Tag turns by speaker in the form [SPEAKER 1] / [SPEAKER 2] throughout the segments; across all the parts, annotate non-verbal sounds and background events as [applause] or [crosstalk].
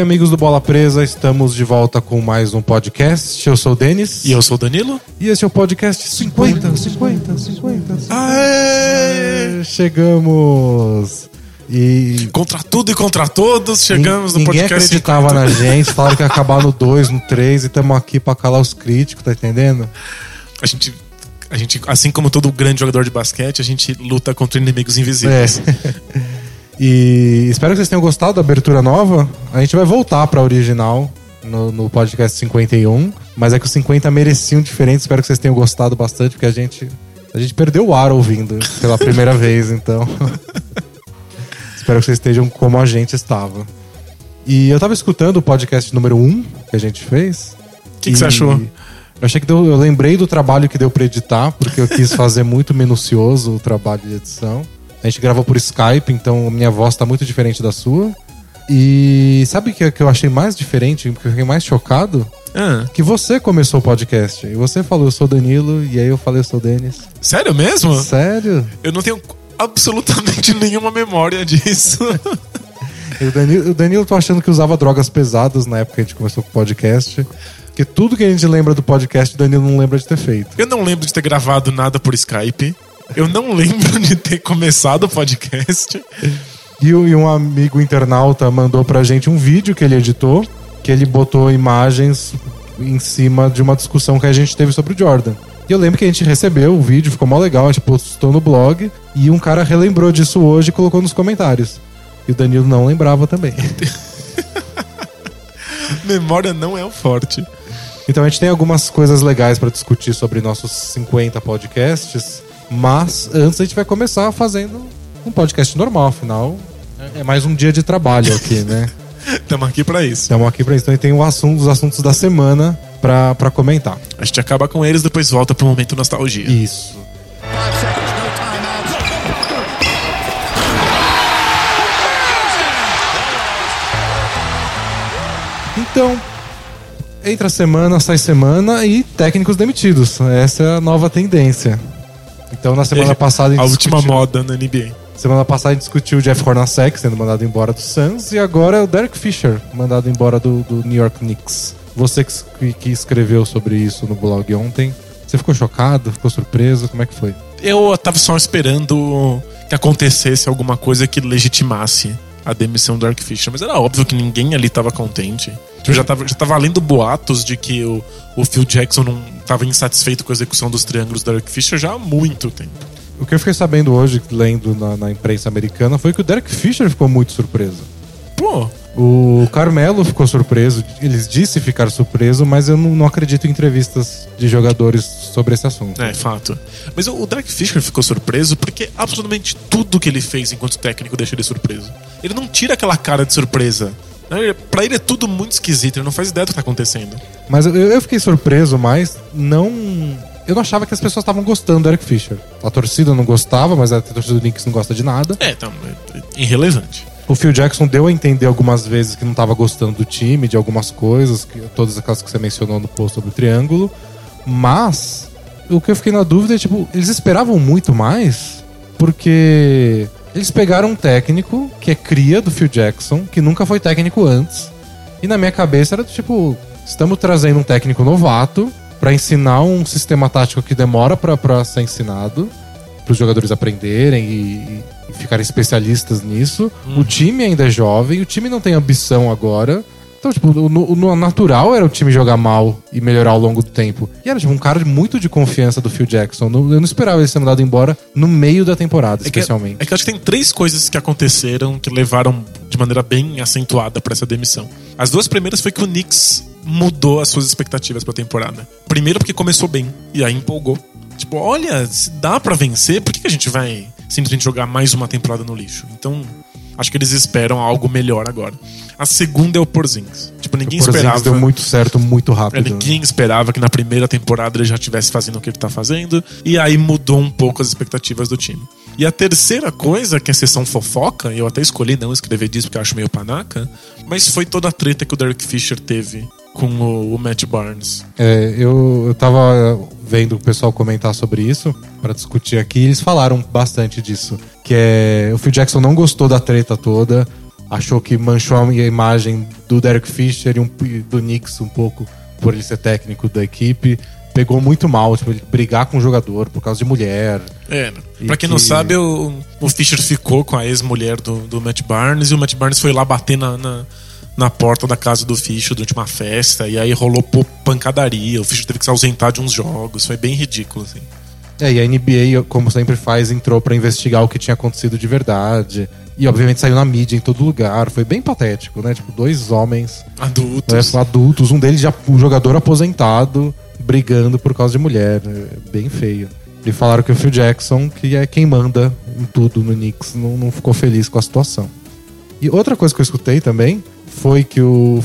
[SPEAKER 1] Amigos do Bola Presa, estamos de volta com mais um podcast. Eu sou o Denis.
[SPEAKER 2] E eu sou o Danilo.
[SPEAKER 1] E esse é o podcast 50, 50, 50. 50.
[SPEAKER 2] Aê!
[SPEAKER 1] Chegamos! E
[SPEAKER 2] Contra tudo e contra todos, chegamos no
[SPEAKER 1] ninguém
[SPEAKER 2] podcast.
[SPEAKER 1] acreditava
[SPEAKER 2] 50.
[SPEAKER 1] na gente, falaram que ia acabar no [laughs] 2, no 3 e estamos aqui pra calar os críticos, tá entendendo?
[SPEAKER 2] A gente, a gente, assim como todo grande jogador de basquete, a gente luta contra inimigos invisíveis.
[SPEAKER 1] É. [laughs] e espero que vocês tenham gostado da abertura nova. A gente vai voltar pra original no, no podcast 51, mas é que os 50 mereciam diferente. Espero que vocês tenham gostado bastante, porque a gente, a gente perdeu o ar ouvindo pela [laughs] primeira vez, então. espero que vocês estejam como a gente estava. E eu tava escutando o podcast número 1 que a gente fez.
[SPEAKER 2] O que, que você achou?
[SPEAKER 1] Eu achei que deu, eu lembrei do trabalho que deu pra editar, porque eu quis fazer muito minucioso o trabalho de edição. A gente gravou por Skype, então minha voz tá muito diferente da sua. E sabe o que, que eu achei mais diferente, que eu fiquei mais chocado?
[SPEAKER 2] Ah,
[SPEAKER 1] Que você começou o podcast. E você falou, eu sou Danilo, e aí eu falei, eu sou Denis.
[SPEAKER 2] sério mesmo?
[SPEAKER 1] Sério?
[SPEAKER 2] Eu não tenho absolutamente [laughs] nenhuma memória disso. [laughs]
[SPEAKER 1] O Danilo, o Danilo tô achando que usava drogas pesadas na época que a gente começou com o podcast. Porque tudo que a gente lembra do podcast, o Danilo não lembra de ter feito.
[SPEAKER 2] Eu não lembro de ter gravado nada por Skype. Eu não lembro de ter começado o podcast.
[SPEAKER 1] E, e um amigo internauta mandou pra gente um vídeo que ele editou, que ele botou imagens em cima de uma discussão que a gente teve sobre o Jordan. E eu lembro que a gente recebeu o vídeo, ficou mó legal, a gente postou no blog, e um cara relembrou disso hoje e colocou nos comentários. E o Danilo não lembrava também. [laughs]
[SPEAKER 2] Memória não é o forte.
[SPEAKER 1] Então a gente tem algumas coisas legais pra discutir sobre nossos 50 podcasts, mas antes a gente vai começar fazendo um podcast normal, afinal é mais um dia de trabalho aqui, né? [laughs]
[SPEAKER 2] Estamos aqui pra isso.
[SPEAKER 1] Estamos aqui pra isso. Então a gente tem o assunto, os assuntos da semana pra, pra comentar.
[SPEAKER 2] A gente acaba com eles, depois volta pro momento nostalgia.
[SPEAKER 1] Isso. Então, entra semana, sai semana e técnicos demitidos. Essa é a nova tendência. Então na semana passada
[SPEAKER 2] A
[SPEAKER 1] gente
[SPEAKER 2] última
[SPEAKER 1] discutiu-
[SPEAKER 2] moda na NBA.
[SPEAKER 1] Semana passada a gente discutiu o Jeff Hornacek sendo mandado embora do Suns e agora é o Derek Fisher mandado embora do, do New York Knicks. Você que, que escreveu sobre isso no blog ontem, você ficou chocado? Ficou surpreso? Como é que foi?
[SPEAKER 2] Eu tava só esperando que acontecesse alguma coisa que legitimasse a demissão do Dark Fisher, mas era óbvio que ninguém ali tava contente. Eu já tava, já tava lendo boatos de que o, o Phil Jackson não tava insatisfeito com a execução dos triângulos do Dark Fisher já há muito tempo.
[SPEAKER 1] O que eu fiquei sabendo hoje, lendo na, na imprensa americana, foi que o Derek Fisher ficou muito surpreso.
[SPEAKER 2] Pô,
[SPEAKER 1] O Carmelo ficou surpreso, eles disse ficar surpreso, mas eu não, não acredito em entrevistas de jogadores sobre esse assunto.
[SPEAKER 2] é fato. Mas o, o Dark Fisher ficou surpreso porque absolutamente tudo que ele fez enquanto técnico deixa ele surpreso. Ele não tira aquela cara de surpresa. Né? Pra ele é tudo muito esquisito, ele não faz ideia do que tá acontecendo.
[SPEAKER 1] Mas eu, eu fiquei surpreso, mas não. Eu não achava que as pessoas estavam gostando do Eric Fisher. A torcida não gostava, mas a torcida do Knicks não gosta de nada.
[SPEAKER 2] É, então, é irrelevante.
[SPEAKER 1] O Phil Jackson deu a entender algumas vezes que não estava gostando do time, de algumas coisas, que, todas aquelas que você mencionou no post sobre o triângulo. Mas o que eu fiquei na dúvida é, tipo, eles esperavam muito mais, porque eles pegaram um técnico que é cria do Phil Jackson, que nunca foi técnico antes. E na minha cabeça era do tipo, estamos trazendo um técnico novato para ensinar um sistema tático que demora para ser ensinado, para os jogadores aprenderem e, e ficarem especialistas nisso. O time ainda é jovem, o time não tem ambição agora. Então, tipo, o, o- natural era o time jogar mal e melhorar ao longo do tempo. E era, tipo, um cara muito de confiança do Phil Jackson. Eu não esperava ele ser mandado embora no meio da temporada,
[SPEAKER 2] É que,
[SPEAKER 1] especialmente.
[SPEAKER 2] é que eu acho que tem três coisas que aconteceram que levaram de maneira bem acentuada pra essa demissão. As duas primeiras foi que o Knicks mudou as suas expectativas pra temporada. Primeiro porque começou bem e aí empolgou. Tipo, olha, se dá pra vencer, por que, que a gente vai simplesmente jogar mais uma temporada no lixo? Então, acho que eles esperam algo melhor agora. A segunda é o Porzingis. Tipo, ninguém
[SPEAKER 1] O Porzingis
[SPEAKER 2] esperava.
[SPEAKER 1] deu muito certo, muito
[SPEAKER 2] É,
[SPEAKER 1] rápido.
[SPEAKER 2] Ninguém esperava que na primeira temporada ele já estivesse fazendo o que ele tá fazendo. E aí mudou um pouco as expectativas do time. E a terceira coisa, que é a sessão fofoca, eu até escolhi não escrever disso porque eu acho meio panaca, mas foi toda a treta que o Derek Fisher teve com o, o Matt Barnes.
[SPEAKER 1] É, eu, eu tava vendo o pessoal comentar sobre isso pra discutir aqui, e eles falaram bastante disso. Que é. O Phil Jackson não gostou da treta toda. achou que manchou a imagem do Derek Fisher e um- do Knicks um pouco por ele ser técnico da equipe. Pegou muito mal, tipo, ele brigar com o jogador por causa de mulher.
[SPEAKER 2] É,
[SPEAKER 1] E
[SPEAKER 2] pra quem não
[SPEAKER 1] que-
[SPEAKER 2] sabe, o, o Fischer ficou com a ex-mulher do, do Matt Barnes e o Matt Barnes foi lá bater na, na, na porta da casa do Fischer durante uma festa e aí rolou pancadaria. O Fischer teve que se ausentar de uns jogos. Foi bem ridículo, assim.
[SPEAKER 1] É, e a NBA, como sempre faz, entrou pra investigar o que tinha acontecido de verdade. E obviamente saiu na mídia em todo lugar. Foi bem patético, né? Tipo, dois homens
[SPEAKER 2] Adultos.
[SPEAKER 1] né, adultos, um deles já um jogador aposentado, brigando por causa de mulher. É Bem feio. E falaram que o Phil Jackson, que é quem manda em tudo no Knicks, não, não ficou feliz com a situação. E outra coisa que eu escutei também foi que o.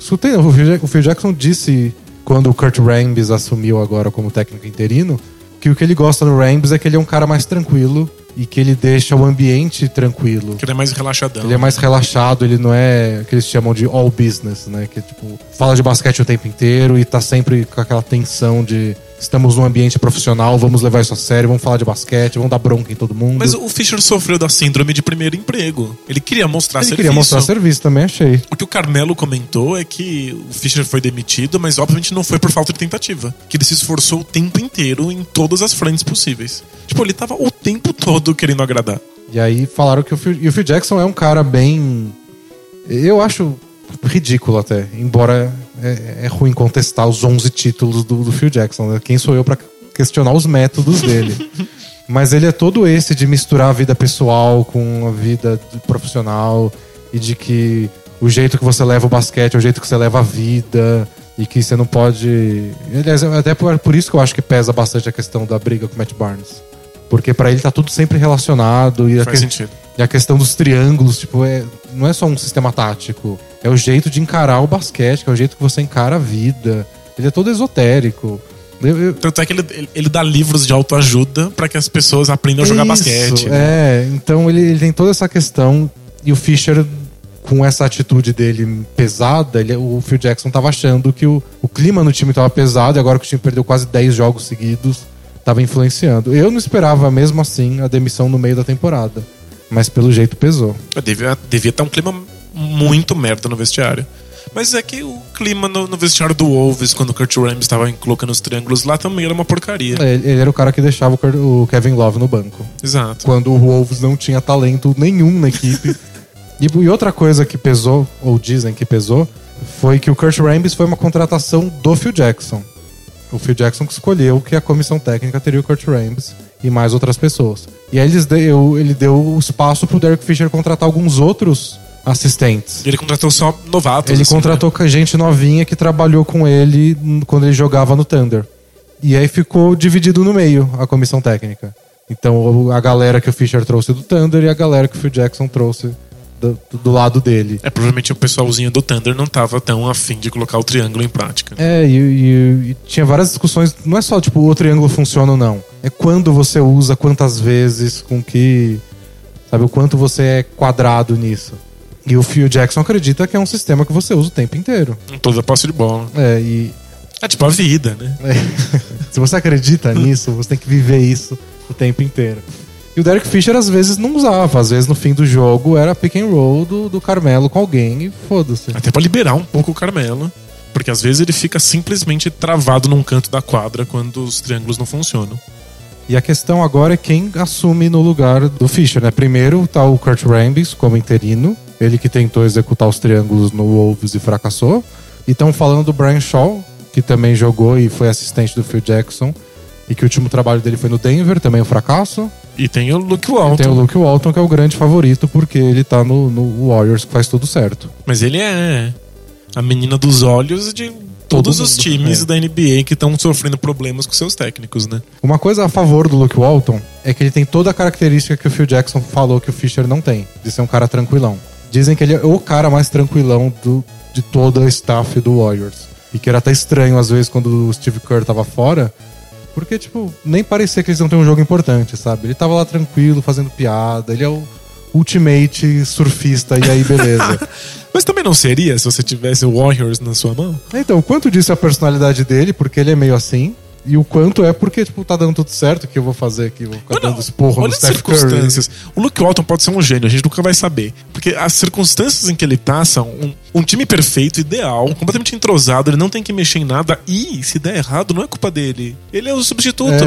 [SPEAKER 1] Escutei, não, o Phil Jack- o Phil Jackson disse quando o Kurt Rambis assumiu agora como técnico interino que o que ele gosta no Rambis é que ele é um cara mais tranquilo e que ele deixa o ambiente tranquilo.
[SPEAKER 2] Que ele é mais relaxadão.
[SPEAKER 1] Ele é mais relaxado, ele não é o que eles chamam de all business, né? Que tipo, fala de basquete o tempo inteiro e tá sempre com aquela tensão de estamos num ambiente profissional, vamos levar isso a sério, vamos falar de basquete, vamos dar bronca em todo mundo.
[SPEAKER 2] Mas o Fischer sofreu da síndrome de primeiro emprego. Ele queria mostrar
[SPEAKER 1] ele
[SPEAKER 2] serviço.
[SPEAKER 1] queria mostrar serviço também, achei.
[SPEAKER 2] O que o Carmelo comentou é que o Fischer foi demitido, mas obviamente não foi por falta de tentativa. Que ele se esforçou o tempo inteiro em todas as frentes possíveis. Tipo, ele tava o tempo todo querendo agradar.
[SPEAKER 1] E aí falaram que o Phil, o Phil Jackson é um cara bem. Eu acho ridículo até, embora é, é ruim contestar os 11 títulos do, do Phil Jackson. Né? Quem sou eu pra questionar os métodos dele? [laughs] Mas ele é todo esse de misturar a vida pessoal com a vida profissional e de que o jeito que você leva o basquete é o jeito que você leva a vida e que você não pode. Aliás, até por, por isso que eu acho que pesa bastante a questão da briga com o Matt Barnes. Porque pra ele tá tudo sempre relacionado e a,
[SPEAKER 2] Faz
[SPEAKER 1] que-
[SPEAKER 2] sentido.
[SPEAKER 1] e a questão dos triângulos, tipo, é, não é só um sistema tático. É o jeito de encarar o basquete, que é o jeito que você encara a vida. Ele é todo esotérico. Eu- eu-
[SPEAKER 2] Tanto é que ele, ele- dá livros de autoajuda pra que as pessoas aprendam a jogar
[SPEAKER 1] Isso,
[SPEAKER 2] basquete. né?
[SPEAKER 1] É, então ele, ele tem toda essa questão. E o Fischer, com essa atitude dele pesada, ele- o Phil Jackson tava achando que o, o clima no time tava pesado e agora que o time perdeu quase 10 jogos seguidos, tava influenciando. Eu não esperava, mesmo assim, a demissão no meio da temporada. Mas pelo jeito pesou.
[SPEAKER 2] Devia, devia estar um clima muito merda no vestiário. Mas é que o clima no, no vestiário do Wolves, quando o Kurt Rambis estava colocando os triângulos lá, também era uma porcaria.
[SPEAKER 1] Ele, ele era o cara que deixava o o Kevin Love no banco.
[SPEAKER 2] Exato.
[SPEAKER 1] Quando o Wolves não tinha talento nenhum na equipe. e, e outra coisa que pesou, ou dizem que pesou, foi que o Kurt Rambis foi uma contratação do Phil Jackson. O Phil Jackson que escolheu que a comissão técnica teria o Kurt Rambis e mais outras pessoas. E aí eles deu, ele deu o espaço pro Derek Fisher contratar alguns outros assistentes.
[SPEAKER 2] Ele contratou só novatos.
[SPEAKER 1] Ele
[SPEAKER 2] assim,
[SPEAKER 1] contratou com gente novinha que trabalhou com ele quando ele jogava no Thunder. E aí ficou dividido no meio a comissão técnica. Então a galera que o Fischer trouxe do Thunder e a galera que o Phil Jackson trouxe do, do lado dele.
[SPEAKER 2] É, provavelmente o pessoalzinho do Thunder não tava tão afim de colocar o triângulo em prática.
[SPEAKER 1] É, e, e- e tinha várias discussões. Não é só tipo o triângulo funciona ou não. É quando você usa, quantas vezes, com que. Sabe, o quanto você é quadrado nisso. E o Phil Jackson acredita que é um sistema que você usa o tempo inteiro.
[SPEAKER 2] Em toda posse de bola.
[SPEAKER 1] É, e,
[SPEAKER 2] É tipo a vida, né?
[SPEAKER 1] É. [laughs] Se você acredita nisso, você tem que viver isso o tempo inteiro. E o Derek Fisher às vezes não usava, às vezes no fim do jogo era pick and roll do, do Carmelo com alguém e foda-se.
[SPEAKER 2] Até pra liberar um pouco o Carmelo. Porque às vezes ele fica simplesmente travado num canto da quadra quando os triângulos não funcionam.
[SPEAKER 1] E a questão agora é quem assume no lugar do Fisher, né? Primeiro tá o Kurt Rambis como interino, ele que tentou executar os triângulos no Wolves e fracassou. E estão falando do Brian Shaw, que também jogou e foi assistente do Phil Jackson, e que o último trabalho dele foi no Denver, também um fracasso.
[SPEAKER 2] E tem o Luke Walton.
[SPEAKER 1] Tem o Luke Walton, que é o grande favorito, porque ele tá no, no Warriors, que faz tudo certo.
[SPEAKER 2] Mas ele é a menina dos olhos de todos
[SPEAKER 1] Todo
[SPEAKER 2] os times
[SPEAKER 1] é.
[SPEAKER 2] da NBA que estão sofrendo problemas com seus técnicos, né?
[SPEAKER 1] Uma coisa a favor do Luke Walton é que ele tem toda a característica que o Phil Jackson falou que o Fischer não tem, de ser um cara tranquilão. Dizem que ele é o cara mais tranquilão do, de toda a staff do Warriors. E que era até estranho, às vezes, quando o Steve Kerr tava fora, porque, tipo, nem parecia que eles não têm um jogo importante, sabe? Ele tava lá tranquilo, fazendo piada, ele é o ultimate surfista, e aí beleza. [laughs]
[SPEAKER 2] Mas também não seria se você tivesse o Warriors na sua mão?
[SPEAKER 1] Então, quanto disso é a personalidade dele, porque ele é meio assim, E o quanto é porque, tipo, tá dando tudo certo, que eu vou fazer aqui? Vou ficar
[SPEAKER 2] Mas
[SPEAKER 1] dando esporro no
[SPEAKER 2] as
[SPEAKER 1] Steph Curry.
[SPEAKER 2] circunstâncias. O Luke Walton pode ser um gênio, a gente nunca vai saber. Porque as circunstâncias em que ele tá são um, um time perfeito, ideal, completamente entrosado, ele não tem que mexer em nada. E se der errado, não é culpa dele. Ele é o substituto.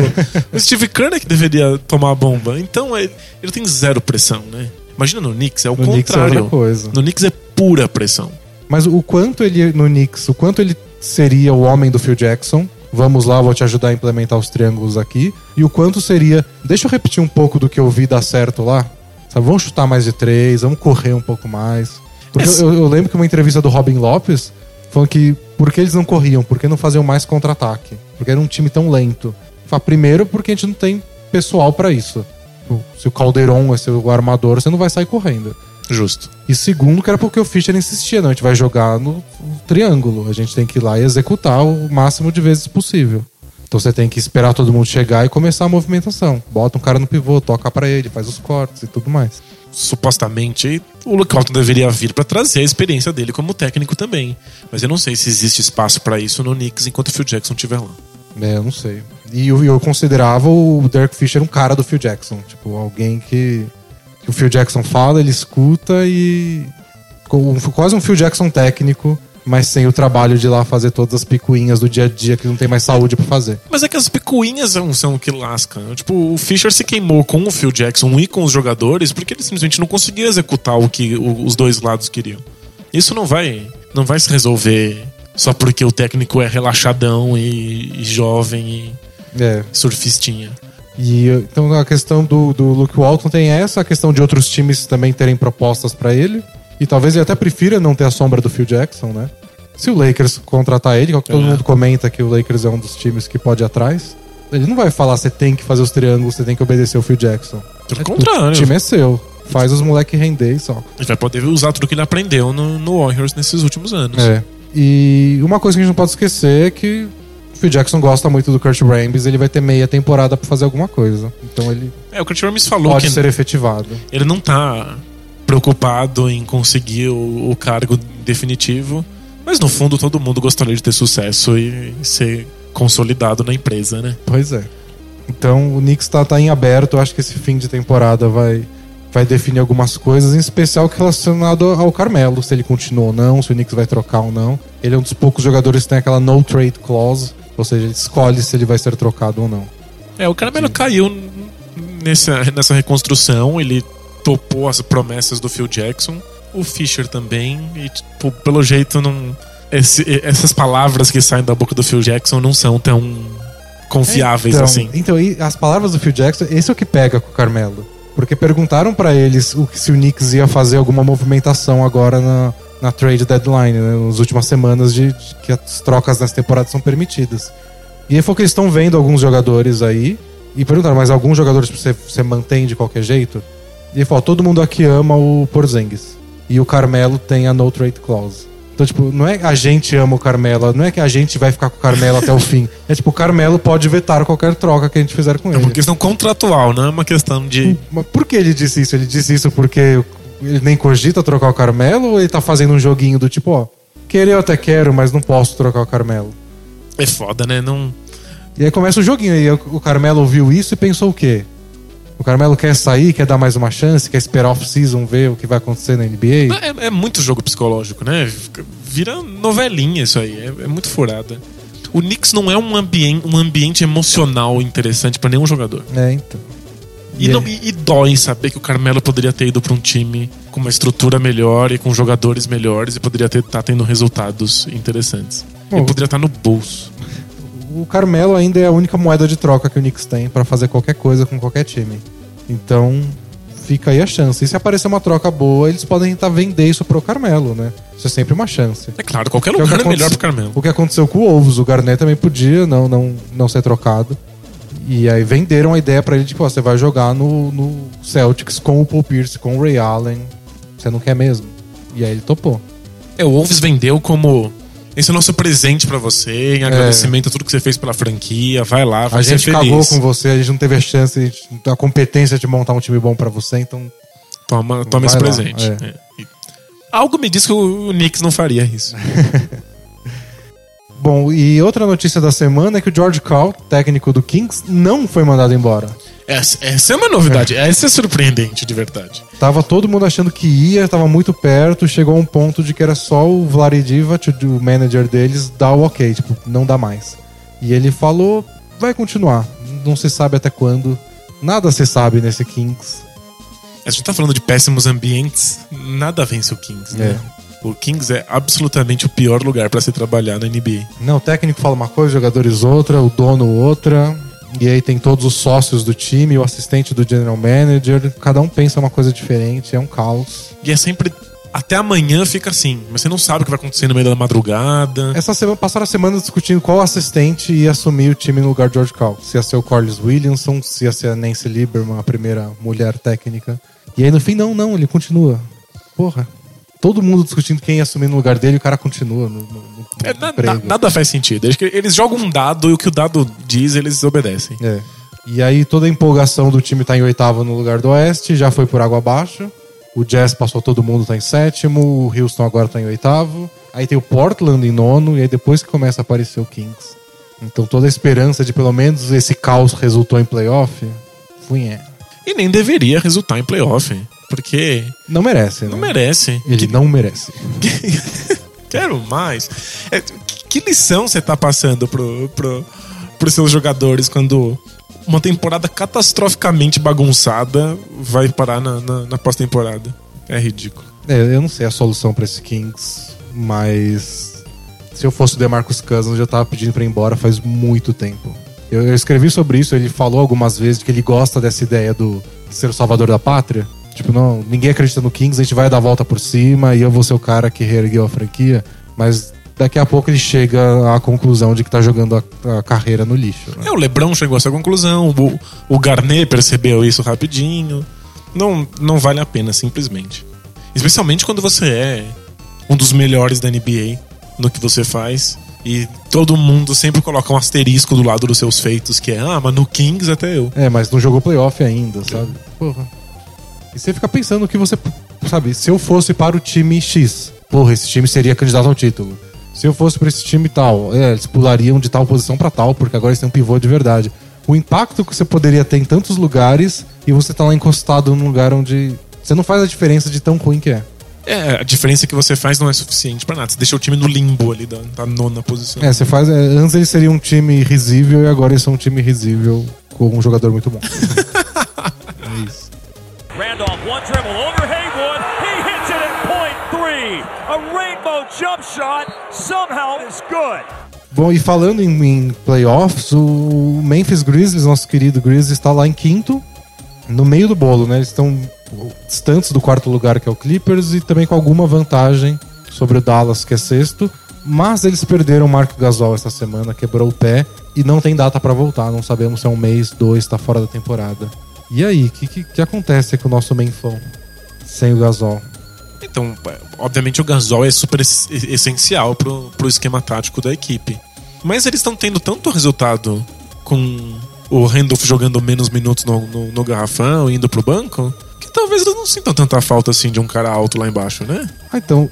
[SPEAKER 2] O Steve Kerr é que deveria tomar a bomba. Então ele, ele tem zero pressão, né? Imagina no Knicks, é o
[SPEAKER 1] No Knicks é
[SPEAKER 2] contrário.
[SPEAKER 1] outra coisa.
[SPEAKER 2] No Knicks é pura pressão.
[SPEAKER 1] Mas o quanto ele, no Knicks, o quanto ele seria o homem do Phil Jackson. Vamos lá, vou te ajudar a implementar os triângulos aqui. E o quanto seria. Deixa eu repetir um pouco do que eu vi dar certo lá. Sabe, vamos chutar mais de três, vamos correr um pouco mais. Porque eu, eu lembro que uma entrevista do Robin Lopes falando que por que eles não corriam? Por que não faziam mais contra-ataque? Porque era um time tão lento. Fala, primeiro, porque a gente não tem pessoal pra isso. Tipo, Se o Calderon é seu armador, você não vai sair correndo.
[SPEAKER 2] Justo.
[SPEAKER 1] E segundo, que era porque o Fischer insistia, não, a gente vai jogar no, triângulo. A gente tem que ir lá e executar o máximo de vezes possível. Então você tem que esperar todo mundo chegar e começar a movimentação. Bota um cara no pivô, toca pra ele, faz os cortes e tudo mais.
[SPEAKER 2] supostamente o Luke Walton deveria vir pra trazer a experiência dele como técnico também. Mas eu não sei se existe espaço pra isso no Knicks enquanto o Phil Jackson estiver lá.
[SPEAKER 1] É, eu não sei. E eu, eu considerava o Derek Fisher um cara do Phil Jackson. Tipo, alguém que, que o Phil Jackson fala, ele escuta e. com- Quase um Phil Jackson técnico, mas sem o trabalho de ir lá fazer todas as picuinhas do dia a dia que não tem mais saúde pra fazer.
[SPEAKER 2] Mas é que as picuinhas são, são o que lasca. Tipo, o Fischer se queimou com o Phil Jackson e com os jogadores porque ele simplesmente não conseguia executar o que os dois lados queriam. Isso não vai, não vai se resolver só porque o técnico é relaxadão e, e jovem
[SPEAKER 1] É.
[SPEAKER 2] e surfistinha.
[SPEAKER 1] E então a questão do, do Luke Walton tem essa, a questão de outros times também terem propostas pra ele. E talvez ele até prefira não ter a sombra do Phil Jackson, né? Se o Lakers contratar ele, é o que todo
[SPEAKER 2] É.
[SPEAKER 1] mundo comenta que o Lakers é um dos times que pode ir atrás, ele não vai falar você tem que fazer os triângulos, você tem que obedecer o Phil Jackson.
[SPEAKER 2] Pelo
[SPEAKER 1] É,
[SPEAKER 2] contrário.
[SPEAKER 1] O time é seu. Faz os moleques render e só.
[SPEAKER 2] Ele vai poder usar tudo que ele aprendeu no, no Warriors nesses últimos anos.
[SPEAKER 1] É. E uma coisa que a gente não pode esquecer é que o Jackson gosta muito do Kurt Rambis, ele vai ter meia temporada pra fazer alguma coisa. Então ele
[SPEAKER 2] É, o Kurt Rambis falou
[SPEAKER 1] pode
[SPEAKER 2] que
[SPEAKER 1] ser efetivado.
[SPEAKER 2] ele não tá preocupado em conseguir o, o cargo definitivo, mas no fundo todo mundo gostaria de ter sucesso e, ser consolidado na empresa, né?
[SPEAKER 1] Pois é. Então o Knicks tá, tá em aberto. Eu acho que esse fim de temporada vai, vai definir algumas coisas, em especial relacionado ao Carmelo, se ele continua ou não, se o Knicks vai trocar ou não. Ele é um dos poucos jogadores que tem aquela no trade clause, ou seja, ele escolhe se ele vai ser trocado ou não.
[SPEAKER 2] É, o Carmelo caiu nessa, nessa reconstrução, ele topou as promessas do Phil Jackson, o Fischer também, e tipo, pelo jeito não. esse- essas palavras que saem da boca do Phil Jackson não são tão confiáveis
[SPEAKER 1] então,
[SPEAKER 2] assim.
[SPEAKER 1] Então, as palavras do Phil Jackson, esse é o que pega com o Carmelo. Porque perguntaram pra eles o que se o Knicks ia fazer alguma movimentação agora na, na trade deadline, né, nas últimas semanas de, de que as trocas nessa temporada são permitidas. E aí foi que eles estão vendo alguns jogadores aí e perguntaram, mas alguns jogadores você, você mantém de qualquer jeito? E ele falou, todo mundo aqui ama o Porzingis. E o Carmelo tem a no trade clause. Então, tipo, não é a gente ama o Carmelo, não é que a gente vai ficar com o Carmelo até o fim. [laughs] É tipo, o Carmelo pode vetar qualquer troca que a gente fizer com
[SPEAKER 2] É
[SPEAKER 1] ele.
[SPEAKER 2] uma questão contratual, não é uma questão de.
[SPEAKER 1] Mas por que ele disse isso? Ele disse isso porque ele nem cogita trocar o Carmelo ou ele tá fazendo um joguinho do tipo, ó, querer eu até quero, mas não posso trocar o Carmelo?
[SPEAKER 2] É foda, né? Não.
[SPEAKER 1] E aí começa o joguinho, aí o Carmelo ouviu isso e pensou o quê? O Carmelo quer sair, quer dar mais uma chance, quer esperar off-season, ver o que vai acontecer na NBA?
[SPEAKER 2] É, é muito jogo psicológico, né? Vira novelinha isso aí. É, é muito furada. O Knicks não é um, ambien um ambiente emocional interessante pra nenhum jogador.
[SPEAKER 1] É, então.
[SPEAKER 2] E, não- e- e dói saber que o Carmelo poderia ter ido pra um time com uma estrutura melhor e com jogadores melhores e poderia estar tendo resultados interessantes.
[SPEAKER 1] Bom,
[SPEAKER 2] Ele poderia estar no bolso.
[SPEAKER 1] O Carmelo ainda é a única moeda de troca que o Knicks tem pra fazer qualquer coisa com qualquer time. Então, fica aí a chance. E se aparecer uma troca boa, eles podem tentar vender isso pro Carmelo, né? Isso é sempre uma chance.
[SPEAKER 2] É claro, qualquer
[SPEAKER 1] Que é
[SPEAKER 2] lugar é melhor pro Carmelo.
[SPEAKER 1] O que aconteceu com o Wolves, o Garnett também podia não, não, não ser trocado. E aí venderam a ideia pra ele, tipo, ó, você vai jogar no, no Celtics com o Paul Pierce, com o Ray Allen. Você não quer mesmo? E aí ele topou.
[SPEAKER 2] É, o Wolves vendeu como. Esse é o nosso presente pra você, em agradecimento a tudo que você fez pela franquia. Vai lá, vai
[SPEAKER 1] a
[SPEAKER 2] ser
[SPEAKER 1] gente
[SPEAKER 2] feliz.
[SPEAKER 1] cagou com você, a gente não teve a chance, a, competência de montar um time bom pra você, então
[SPEAKER 2] Toma, toma esse
[SPEAKER 1] lá,
[SPEAKER 2] presente.
[SPEAKER 1] é.
[SPEAKER 2] É. Algo me diz que o o Knicks não faria isso. [laughs]
[SPEAKER 1] Bom, e outra notícia da semana é que o George Call, técnico do Kings, não foi mandado embora.
[SPEAKER 2] Essa, essa é uma novidade. Essa é surpreendente, de verdade.
[SPEAKER 1] Tava todo mundo achando que ia, tava muito perto, chegou a um ponto de que era só o Vladivac, o manager deles, dar o ok, tipo, não dá mais. E ele falou, vai continuar. Não se sabe até quando. Nada se sabe nesse Kings.
[SPEAKER 2] A gente tá falando de péssimos ambientes, nada vence o Kings, né? O Kings é absolutamente o pior lugar pra se trabalhar na NBA.
[SPEAKER 1] Não, o técnico fala uma coisa, os jogadores outra, o dono outra. E aí tem todos os sócios do time, o assistente do general manager. Cada um pensa uma coisa diferente, é um caos.
[SPEAKER 2] E é sempre. Até amanhã fica assim, mas você não sabe o que vai acontecer no meio da madrugada.
[SPEAKER 1] Essa semana passaram a semana discutindo qual assistente ia assumir o time no lugar de George Cal. Se ia ser o Corliss Williamson, se ia ser a Nancy Lieberman, a primeira mulher técnica. E aí no fim, não, não, ele continua. Porra. Todo mundo discutindo quem ia assumir no lugar dele e o cara continua no, no, no
[SPEAKER 2] É, na- na- nada faz sentido. Eles, eles jogam um dado e o que o dado diz, eles obedecem.
[SPEAKER 1] É. E aí toda a empolgação do time tá em oitavo no lugar do oeste, já foi por água abaixo. O Jazz passou todo mundo, tá em sétimo. O Houston agora tá em oitavo. Aí tem o Portland em nono, e aí depois que começa a aparecer o Kings. Então toda a esperança de pelo menos esse caos resultou em playoff, fui é.
[SPEAKER 2] E nem deveria resultar em playoff. Porque
[SPEAKER 1] Não merece, né?
[SPEAKER 2] não merece.
[SPEAKER 1] Ele não merece. [laughs]
[SPEAKER 2] Quero mais. É, que que lição você tá passando pro, pro, pros seus jogadores quando uma temporada catastroficamente bagunçada vai parar na, na, na pós-temporada? É ridículo.
[SPEAKER 1] É, eu não sei a solução pra esse Kings, mas se eu fosse o DeMarcus Cousins, eu já tava pedindo pra ir embora faz muito tempo. Eu, eu escrevi sobre isso, ele falou algumas vezes que ele gosta dessa ideia do ser o salvador da pátria. Tipo, não, ninguém acredita no Kings, a gente vai dar a volta por cima e eu vou ser o cara que reergueu a franquia. Mas daqui a pouco ele chega à conclusão de que tá jogando a, a carreira no lixo. né?
[SPEAKER 2] É, o Lebron chegou a essa conclusão, o, o Garnet percebeu isso rapidinho. Não, não vale a pena, simplesmente. Especialmente quando você é um dos melhores da NBA no que você faz. E todo mundo sempre coloca um asterisco do lado dos seus feitos, que é, ah, mas no Kings até eu.
[SPEAKER 1] É, mas não jogou playoff ainda, sabe? Porra. E você fica pensando que você. Sabe, se eu fosse para o time X, porra, esse time seria candidato ao título. Se eu fosse para esse time tal, é, eles pulariam de tal posição para tal, porque agora eles têm um pivô de verdade. O impacto que você poderia ter em tantos lugares e você tá lá encostado num lugar onde. Você não faz a diferença de tão ruim que é.
[SPEAKER 2] É, a diferença que você faz não é suficiente pra nada. Você deixa o time no limbo ali da, da nona posição.
[SPEAKER 1] É, você faz. é, antes eles seriam um time risível e agora eles são um time risível com um jogador muito bom. [laughs] é isso.
[SPEAKER 3] Randolph, one dribble over Haywood. He hits it at point three. A rainbow jump shot somehow is good.
[SPEAKER 1] Bom, e falando em, em playoffs, o Memphis Grizzlies, nosso querido Grizzlies, está lá em quinto, no meio do bolo, né? Eles estão distantes do quarto lugar, que é o Clippers, e também com alguma vantagem sobre o Dallas, que é sexto. Mas eles perderam o Marco Gasol essa semana, quebrou o pé e não tem data pra voltar. Não sabemos se é um mês, dois, tá fora da temporada. E aí, o que, que, que acontece com o nosso Menfão sem o Gasol?
[SPEAKER 2] Então, é, obviamente o Gasol é super es- essencial pro, pro esquema tático da equipe. Mas eles estão tendo tanto resultado com o Randolph jogando menos minutos no, no, no garrafão, indo pro banco, que talvez eles não sintam tanta falta assim de um cara alto lá embaixo, né?
[SPEAKER 1] Ah, então.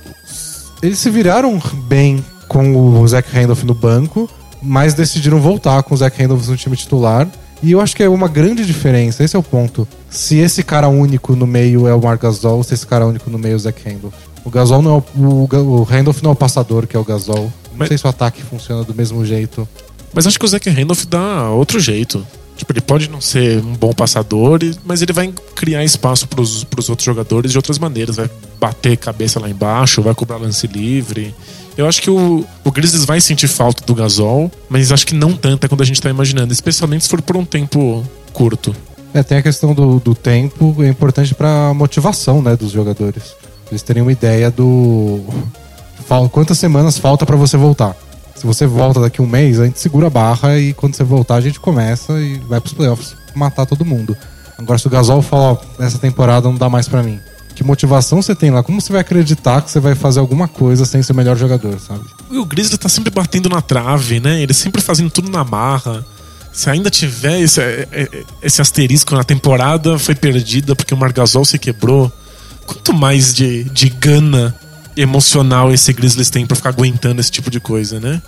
[SPEAKER 1] Eles se viraram bem com o Zach Randolph no banco, mas decidiram voltar com o Zach Randolph no time titular. E eu acho que é uma grande diferença, esse é o ponto. Se esse cara único no meio é o Marc Gasol, se esse cara único no meio é o Zach Randolph. O Gasol não é o, o, o Randolph não é o passador que é o Gasol. Não
[SPEAKER 2] Mas-
[SPEAKER 1] sei se o ataque funciona do mesmo jeito.
[SPEAKER 2] Mas acho que o Zach Randolph dá outro jeito. Tipo, ele pode não ser um bom passador, mas ele vai criar espaço pros, pros outros jogadores de outras maneiras. Vai bater cabeça lá embaixo, vai cobrar lance livre. Eu acho que o, o Grizzlies vai sentir falta do Gasol, mas acho que não tanta quando a gente tá imaginando, especialmente se for por um tempo curto.
[SPEAKER 1] É, tem a questão do, do tempo, é importante pra motivação né, dos jogadores. Eles terem uma ideia do. Quantas semanas falta pra você voltar? Se você volta daqui um mês, a gente segura a barra e quando você voltar a gente começa e vai pros playoffs matar todo mundo. Agora, se o Gasol fala, ó, essa temporada não dá mais pra mim. Que motivação você tem lá? Como você vai acreditar que você vai fazer alguma coisa sem ser o melhor jogador, sabe?
[SPEAKER 2] E o Grizzlies tá sempre batendo na trave, né? Ele sempre fazendo tudo na marra. Se ainda tiver esse, é, é, esse asterisco na temporada foi perdida porque o Margasol se quebrou, quanto mais de, de gana emocional esse Grizzlies tem pra ficar aguentando esse tipo de coisa, né?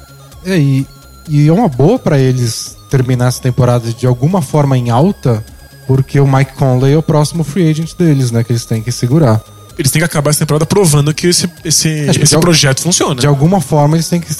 [SPEAKER 1] É, e, e é uma boa pra eles terminar essa temporada de alguma forma em alta, porque o Mike Conley é o próximo free agent deles, né? Que eles têm que segurar.
[SPEAKER 2] Eles têm que acabar essa temporada provando que esse, esse,
[SPEAKER 1] Acho que
[SPEAKER 2] esse projeto funciona.
[SPEAKER 1] De alguma forma eles têm que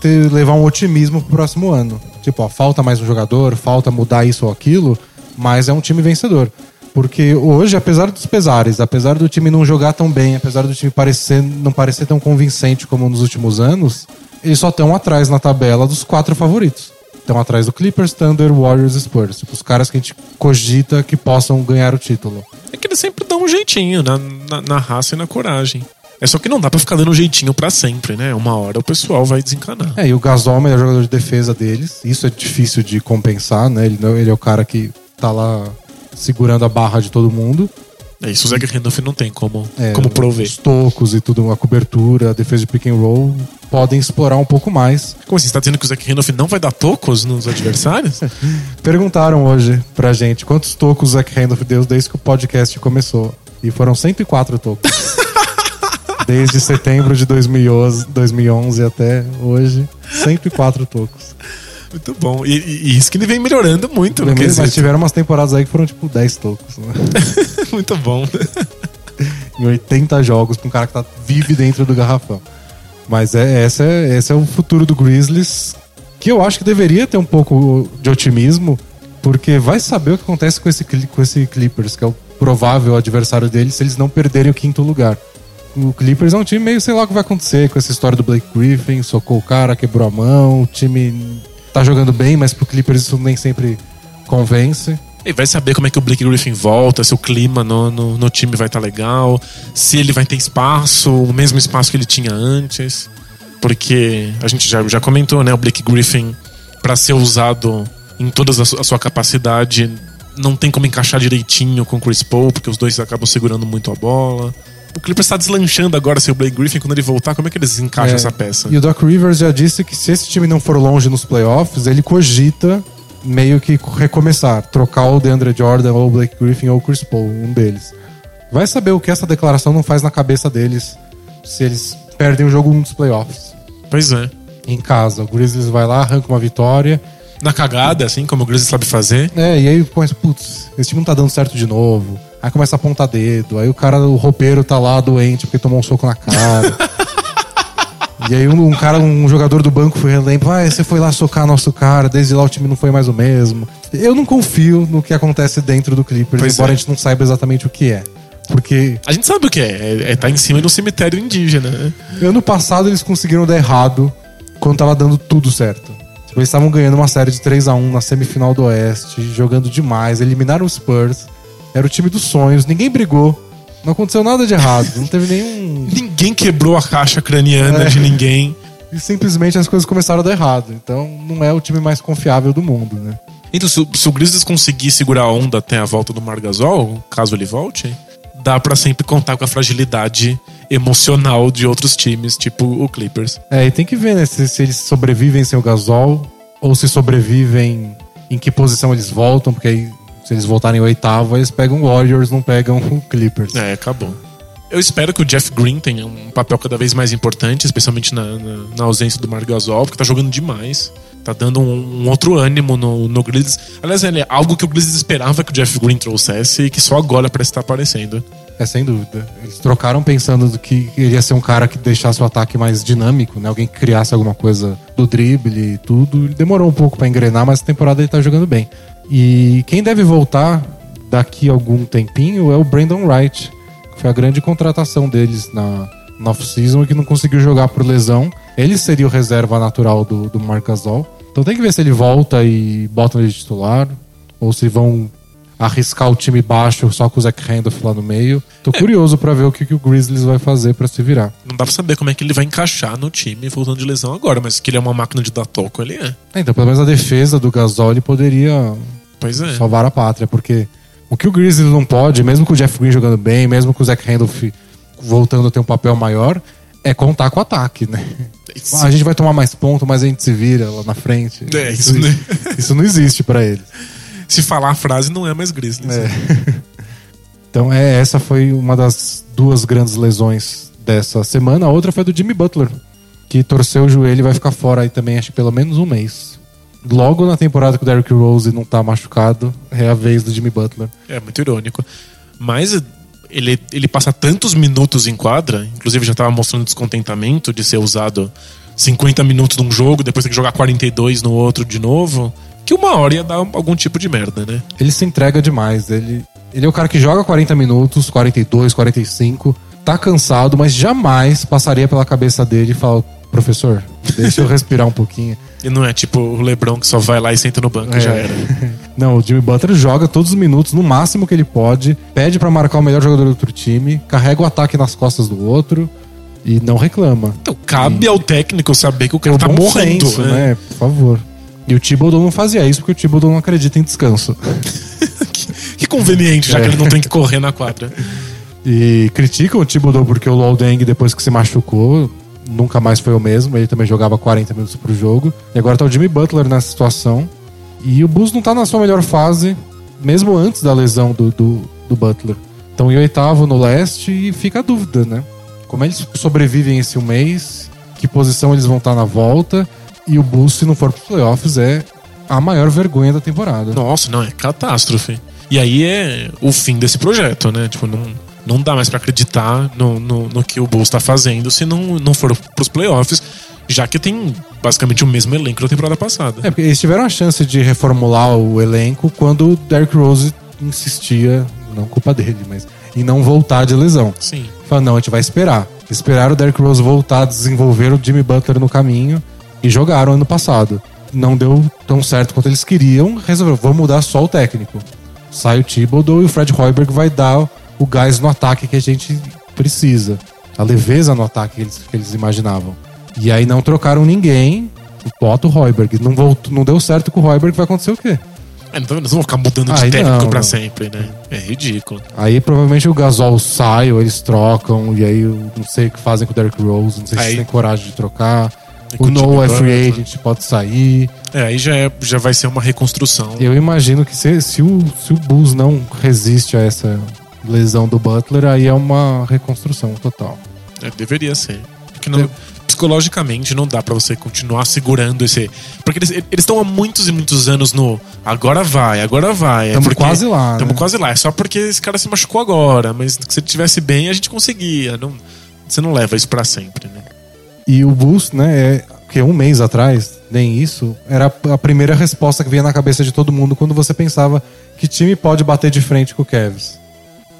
[SPEAKER 1] ter- levar um otimismo pro próximo ano. Tipo, ó, falta mais um jogador, falta mudar isso ou aquilo, mas é um time vencedor. Porque hoje, apesar dos pesares, apesar do time não jogar tão bem, apesar do time parecer, não parecer tão convincente como nos últimos anos, eles só estão atrás na tabela dos quatro favoritos. Estão atrás do Clippers, Thunder, Warriors e Spurs. Tipo, os caras que a gente cogita que possam ganhar o título.
[SPEAKER 2] É que eles sempre dão um jeitinho na, na, na raça e na coragem. É só que não dá pra ficar dando um jeitinho pra sempre, né? Uma hora o pessoal vai desencanar.
[SPEAKER 1] É, e o Gasol é o melhor jogador de defesa deles. Isso é difícil de compensar, né? Ele, ele é o cara que tá lá segurando a barra de todo mundo.
[SPEAKER 2] É isso, o Zach Randolph não tem como,
[SPEAKER 1] É,
[SPEAKER 2] como prover.
[SPEAKER 1] Os tocos e tudo, a cobertura, a defesa de pick and roll podem explorar um pouco mais.
[SPEAKER 2] Como assim? Você tá dizendo que o Zach Randolph não vai dar tocos nos adversários? [laughs]
[SPEAKER 1] Perguntaram hoje pra gente quantos tocos o Zach Randolph deu desde que o podcast começou. E foram 104 tocos. [laughs] desde setembro de 2011, 2011 até hoje, 104 tocos.
[SPEAKER 2] Muito bom. E, e- isso que ele vem melhorando muito no
[SPEAKER 1] Mas
[SPEAKER 2] quesito.
[SPEAKER 1] tiveram umas temporadas aí que foram tipo 10 tocos, né? [laughs]
[SPEAKER 2] Muito bom. [laughs]
[SPEAKER 1] em 80 jogos pra um cara que tá, vive dentro do garrafão. Mas é, essa é, esse é o futuro do Grizzlies, que eu acho que deveria ter um pouco de otimismo, porque vai saber o que acontece com esse, com esse Clippers, que é o provável adversário deles, se eles não perderem o quinto lugar. O Clippers é um time meio sei lá o que vai acontecer com essa história do Blake Griffin, socou o cara, quebrou a mão, o time tá jogando bem, mas pro Clippers isso nem sempre convence.
[SPEAKER 2] E vai saber como é que o Blake Griffin volta, se o clima no, no, no time vai estar legal, se ele vai ter espaço, o mesmo espaço que ele tinha antes. Porque a gente já, já comentou, né? O Blake Griffin, pra ser usado em toda a sua capacidade, não tem como encaixar direitinho com o Chris Paul, porque os dois acabam segurando muito a bola. O Clippers está deslanchando agora sem o Blake Griffin. Quando ele voltar, como é que eles encaixam
[SPEAKER 1] É,
[SPEAKER 2] essa peça?
[SPEAKER 1] E o Doc Rivers já disse que se esse time não for longe nos playoffs, ele cogita meio que recomeçar, trocar o DeAndre Jordan ou o Blake Griffin ou o Chris Paul, um deles. Vai saber o que essa declaração não faz na cabeça deles se eles perdem o jogo 1 dos playoffs.
[SPEAKER 2] Pois é.
[SPEAKER 1] Em casa, o Grizzlies vai lá, arranca uma vitória.
[SPEAKER 2] Na cagada, assim, como o Grizzlies sabe fazer.
[SPEAKER 1] É, e aí começa, putz, esse time não tá dando certo de novo. Aí começa a apontar dedo. Aí o cara, o roupeiro tá lá doente porque tomou um soco na cara. [laughs] e aí um, um cara, um jogador do banco foi lembra, ah, você foi lá socar nosso cara, desde lá o time não foi mais o mesmo. Eu não confio no que acontece dentro do Clippers,
[SPEAKER 2] Pois
[SPEAKER 1] embora
[SPEAKER 2] é.
[SPEAKER 1] a gente não saiba exatamente o que é. Porque
[SPEAKER 2] A gente sabe o que é. É, é tá em cima de um cemitério indígena, né?
[SPEAKER 1] ano passado eles conseguiram dar errado quando tava dando tudo certo. Tipo, eles estavam ganhando uma série de 3 a 1 na semifinal do Oeste, jogando demais, eliminaram os Spurs. Era o time dos sonhos, ninguém brigou. Não aconteceu nada de errado, não teve nenhum. [laughs]
[SPEAKER 2] Ninguém quebrou a caixa craniana
[SPEAKER 1] É.
[SPEAKER 2] de ninguém.
[SPEAKER 1] E simplesmente as coisas começaram a dar errado. Então não é o time mais confiável do mundo, né?
[SPEAKER 2] Então, se, o- se o Grizzlies conseguir segurar a onda até a volta do Margasol, caso ele volte, dá pra sempre contar com a fragilidade emocional de outros times, tipo o Clippers.
[SPEAKER 1] É, e tem que ver, né? Se, se eles sobrevivem sem o Gasol, ou se sobrevivem em que posição eles voltam, porque aí, se eles voltarem em oitavo, eles pegam o Warriors, não pegam o Clippers.
[SPEAKER 2] É, acabou. Eu espero que o Jeff Green tenha um papel cada vez mais importante, especialmente na, na, na ausência do Margasol, porque tá jogando demais. Tá dando um, um outro ânimo no, no Grizzlies. Aliás, é algo que o Grizzlies esperava que o Jeff Green trouxesse e que só agora parece estar aparecendo.
[SPEAKER 1] É, sem dúvida. Eles trocaram pensando do que ele ia ser um cara que deixasse o ataque mais dinâmico, né? Alguém que criasse alguma coisa do drible e tudo. Ele demorou um pouco pra engrenar, mas a temporada ele tá jogando bem. E quem deve voltar daqui a algum tempinho é o Brandon Wright, que foi a grande contratação deles na, na off-season e que não conseguiu jogar por lesão. Ele seria o reserva natural do, do Marc Gasol. Então tem que ver se ele volta e bota ele de titular, ou se vão arriscar o time baixo só com o Zach Randolph lá no meio. Tô curioso pra ver o que, que o Grizzlies vai fazer pra se virar.
[SPEAKER 2] Não dá pra saber como é que ele vai encaixar no time voltando de lesão agora, mas que ele é uma máquina de dar toco, ele é.
[SPEAKER 1] É, Então, pelo menos a defesa do Gasol ele poderia
[SPEAKER 2] é.
[SPEAKER 1] salvar a pátria, porque o que o Grizzlies não pode, mesmo com o Jeff Green jogando bem, mesmo com o Zach Randolph voltando a ter um papel maior, é contar com o ataque, né?
[SPEAKER 2] Isso.
[SPEAKER 1] A gente vai tomar mais ponto, mas a gente se vira lá na frente.
[SPEAKER 2] É, isso, né?
[SPEAKER 1] isso não existe pra eles.
[SPEAKER 2] Se falar a frase, não é mais Grizzlies.
[SPEAKER 1] É. [laughs] Então, é, essa foi uma das duas grandes lesões dessa semana. A outra foi do Jimmy Butler, que torceu o joelho e vai ficar fora aí também, acho que pelo menos um mês. Logo na temporada que o Derrick Rose não tá machucado, é a vez do Jimmy Butler.
[SPEAKER 2] É muito irônico. Mas ele, ele passa tantos minutos em quadra, inclusive já tava mostrando descontentamento de ser usado 50 minutos num jogo, depois tem que jogar 42 no outro de novo, que uma hora ia dar algum tipo de merda, né?
[SPEAKER 1] Ele se entrega demais. Ele, ele é o cara que joga 40 minutos, 42, 45, tá cansado, mas jamais passaria pela cabeça dele e fala: professor, deixa eu respirar um pouquinho. [laughs]
[SPEAKER 2] E não é tipo o Lebron que só vai lá e senta no banco e já era. [laughs]
[SPEAKER 1] Não, o Jimmy Butler joga todos os minutos, no máximo que ele pode, pede pra marcar o melhor jogador do outro time, carrega o ataque nas costas do outro e não reclama.
[SPEAKER 2] Então cabe ao técnico saber que o cara
[SPEAKER 1] o
[SPEAKER 2] tá morrendo,
[SPEAKER 1] senso,
[SPEAKER 2] né?
[SPEAKER 1] né? Por favor. E o Thibodeau não fazia isso porque o Thibodeau não acredita em descanso. [laughs]
[SPEAKER 2] Que conveniente, já
[SPEAKER 1] É.
[SPEAKER 2] que ele não tem que correr na quadra.
[SPEAKER 1] E criticam o Thibodeau porque o Lol Deng, depois que se machucou, nunca mais foi o mesmo. Ele também jogava 40 minutos pro jogo. E agora tá o Jimmy Butler nessa situação. E o Bulls não tá na sua melhor fase, mesmo antes da lesão do, do, do Butler. Estão em oitavo no leste e fica a dúvida, né? Como eles sobrevivem esse um mês, que posição eles vão estar na volta. E o Bulls, se não for pros playoffs, é a maior vergonha da temporada.
[SPEAKER 2] Nossa, não, é catástrofe. E aí é o fim desse projeto, né? Tipo, não, não dá mais pra acreditar no, no, no que o Bulls tá fazendo se não, não for pros playoffs, já que tem basicamente o mesmo elenco da temporada passada.
[SPEAKER 1] É, porque eles tiveram a chance de reformular o elenco quando o Derrick Rose insistia, não culpa dele, mas em não voltar de lesão.
[SPEAKER 2] Sim.
[SPEAKER 1] Fala, não, a gente vai esperar. Esperaram o Derrick Rose voltar, desenvolver o Jimmy Butler no caminho e jogaram ano passado. Não deu tão certo quanto eles queriam, resolveram, vamos mudar só o técnico. Sai o Thibodeau e o Fred Hoiberg vai dar o gás no ataque que a gente precisa. A leveza no ataque que eles, que eles imaginavam. E aí não trocaram ninguém, bota o Hoiberg. Não, voltou, não deu certo com o Hoiberg, vai acontecer o quê?
[SPEAKER 2] É, então eles vão ficar mudando de técnico
[SPEAKER 1] não,
[SPEAKER 2] pra
[SPEAKER 1] não.
[SPEAKER 2] sempre, né? É ridículo.
[SPEAKER 1] Aí provavelmente o Gasol sai ou eles trocam, e aí eu não sei o que fazem com o Derrick Rose, não sei
[SPEAKER 2] Aí-
[SPEAKER 1] se tem coragem de trocar. O Noah é free agent, pode sair.
[SPEAKER 2] É, aí já, é, já vai ser uma reconstrução.
[SPEAKER 1] Eu imagino que se, se, o, se o Bulls não resiste a essa lesão do Butler, aí é uma reconstrução total.
[SPEAKER 2] É, deveria ser. Porque não- psicologicamente não dá pra você continuar segurando esse. Porque eles estão há muitos e muitos anos no agora vai, agora vai. É
[SPEAKER 1] Tamo
[SPEAKER 2] porque-
[SPEAKER 1] quase lá,
[SPEAKER 2] Tamo
[SPEAKER 1] né?
[SPEAKER 2] quase lá. É só porque esse cara se machucou agora. Mas se ele tivesse bem, a gente conseguia. Não, você não leva isso pra sempre, né?
[SPEAKER 1] E o Bulls, né, é, que um mês atrás, nem isso, era a primeira resposta que vinha na cabeça de todo mundo quando você pensava que time pode bater de frente com o Cavs.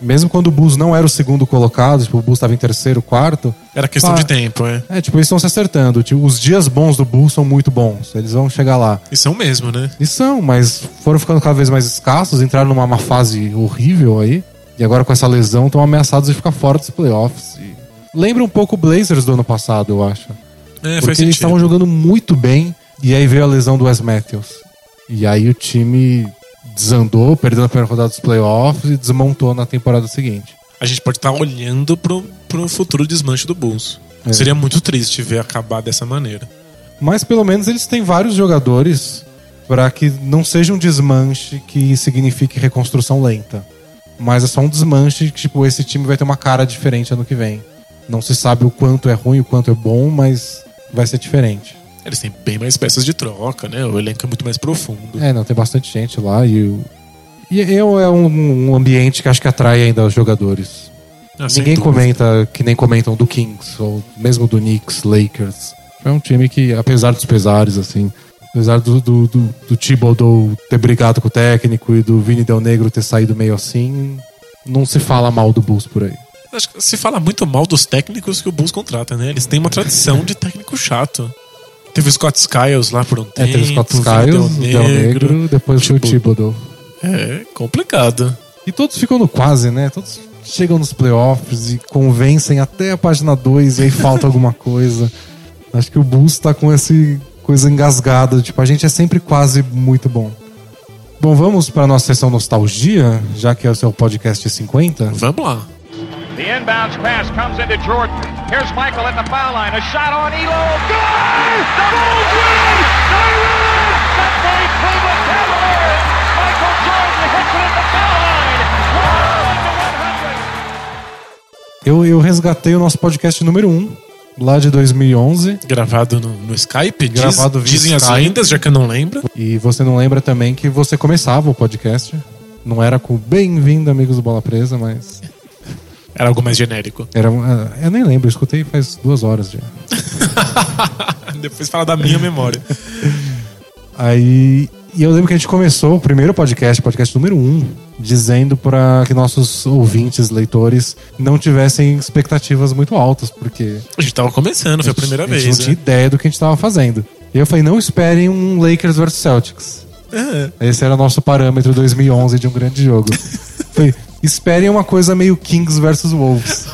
[SPEAKER 1] Mesmo quando o Bulls não era o segundo colocado, tipo, o Bulls estava em terceiro, quarto,
[SPEAKER 2] Era questão
[SPEAKER 1] Ah.
[SPEAKER 2] de tempo, é.
[SPEAKER 1] é, tipo, eles estão se acertando. Tipo, os dias bons do Bulls são muito bons. Eles vão chegar lá.
[SPEAKER 2] E são mesmo, né?
[SPEAKER 1] E são, mas foram ficando cada vez mais escassos, entraram numa uma fase horrível aí. E agora com essa lesão estão ameaçados de ficar fora dos playoffs. E Lembra um pouco o Blazers do ano passado, eu acho.
[SPEAKER 2] É,
[SPEAKER 1] Porque eles
[SPEAKER 2] sentido.
[SPEAKER 1] estavam jogando muito bem e aí veio a lesão do Wes Matthews. E aí o time desandou, perdeu na primeira rodada dos playoffs e desmontou na temporada seguinte.
[SPEAKER 2] A gente pode estar olhando pro, pro futuro desmanche do Bulls.
[SPEAKER 1] É.
[SPEAKER 2] Seria muito triste ver acabar dessa maneira.
[SPEAKER 1] Mas pelo menos eles têm vários jogadores para que não seja um desmanche que signifique reconstrução lenta. Mas é só um desmanche que, tipo, esse time vai ter uma cara diferente ano que vem. Não se sabe o quanto é ruim, o quanto é bom, mas vai ser diferente.
[SPEAKER 2] Eles têm bem mais peças de troca, né? O elenco é muito mais profundo.
[SPEAKER 1] É, não, tem bastante gente lá e. E é um, um ambiente que acho que atrai ainda os jogadores.
[SPEAKER 2] Ah,
[SPEAKER 1] Ninguém comenta que nem comentam do Kings, ou mesmo do Knicks, Lakers. É um time que, apesar dos pesares, assim, apesar do, do, do, do Thibodeau ter brigado com o técnico e do Vini Del Negro ter saído meio assim, não se fala mal do Bulls por aí.
[SPEAKER 2] Acho que se fala muito mal dos técnicos que o Bulls contrata, né? Eles têm uma tradição de técnico chato. Teve o Scott Skiles lá por um
[SPEAKER 1] É,
[SPEAKER 2] tempo.
[SPEAKER 1] teve os Scott Skiles, o Del Negro, depois foi o
[SPEAKER 2] Thibodeau.
[SPEAKER 1] Thibodeau.
[SPEAKER 2] É complicado.
[SPEAKER 1] E todos ficam no quase, né? Todos chegam nos playoffs e convencem até a página 2 e aí falta alguma [laughs] coisa. Acho que o Bulls tá com essa coisa engasgada. Tipo, a gente é sempre quase muito bom. Bom, vamos para nossa sessão nostalgia, já que é o seu podcast 50.
[SPEAKER 2] Vamos lá.
[SPEAKER 3] The inbounds pass comes into Jordan. Here's Michael at the foul line. A shot on Elo. Good! The Bulls win! They win! The great Cleveland Cavaliers! Michael Jordan hits it at the foul line. 101 to 100.
[SPEAKER 1] Eu, eu resgatei o nosso podcast número 1, lá de 2011.
[SPEAKER 2] Gravado no, no Skype? Diz-
[SPEAKER 1] Gravado via
[SPEAKER 2] dizem as
[SPEAKER 1] Skype.
[SPEAKER 2] lendas, já que eu não lembro.
[SPEAKER 1] E você não lembra também que você começava o podcast. Não era com bem-vindo, amigos do Bola Presa, mas
[SPEAKER 2] Era algo mais genérico.
[SPEAKER 1] era. Eu nem lembro, eu escutei faz duas horas já. [laughs]
[SPEAKER 2] Depois fala da minha memória. [laughs]
[SPEAKER 1] Aí. E eu lembro que a gente começou o primeiro podcast, podcast número um, dizendo para que nossos ouvintes, leitores, não tivessem expectativas muito altas, porque
[SPEAKER 2] A gente tava começando, foi a primeira
[SPEAKER 1] a gente
[SPEAKER 2] vez.
[SPEAKER 1] não tinha
[SPEAKER 2] Né?
[SPEAKER 1] ideia do que a gente tava fazendo. E eu falei, não esperem um Lakers versus Celtics.
[SPEAKER 2] É.
[SPEAKER 1] Esse era o nosso parâmetro 2011 de um grande jogo. [laughs] Falei, esperem uma coisa meio Kings versus Wolves.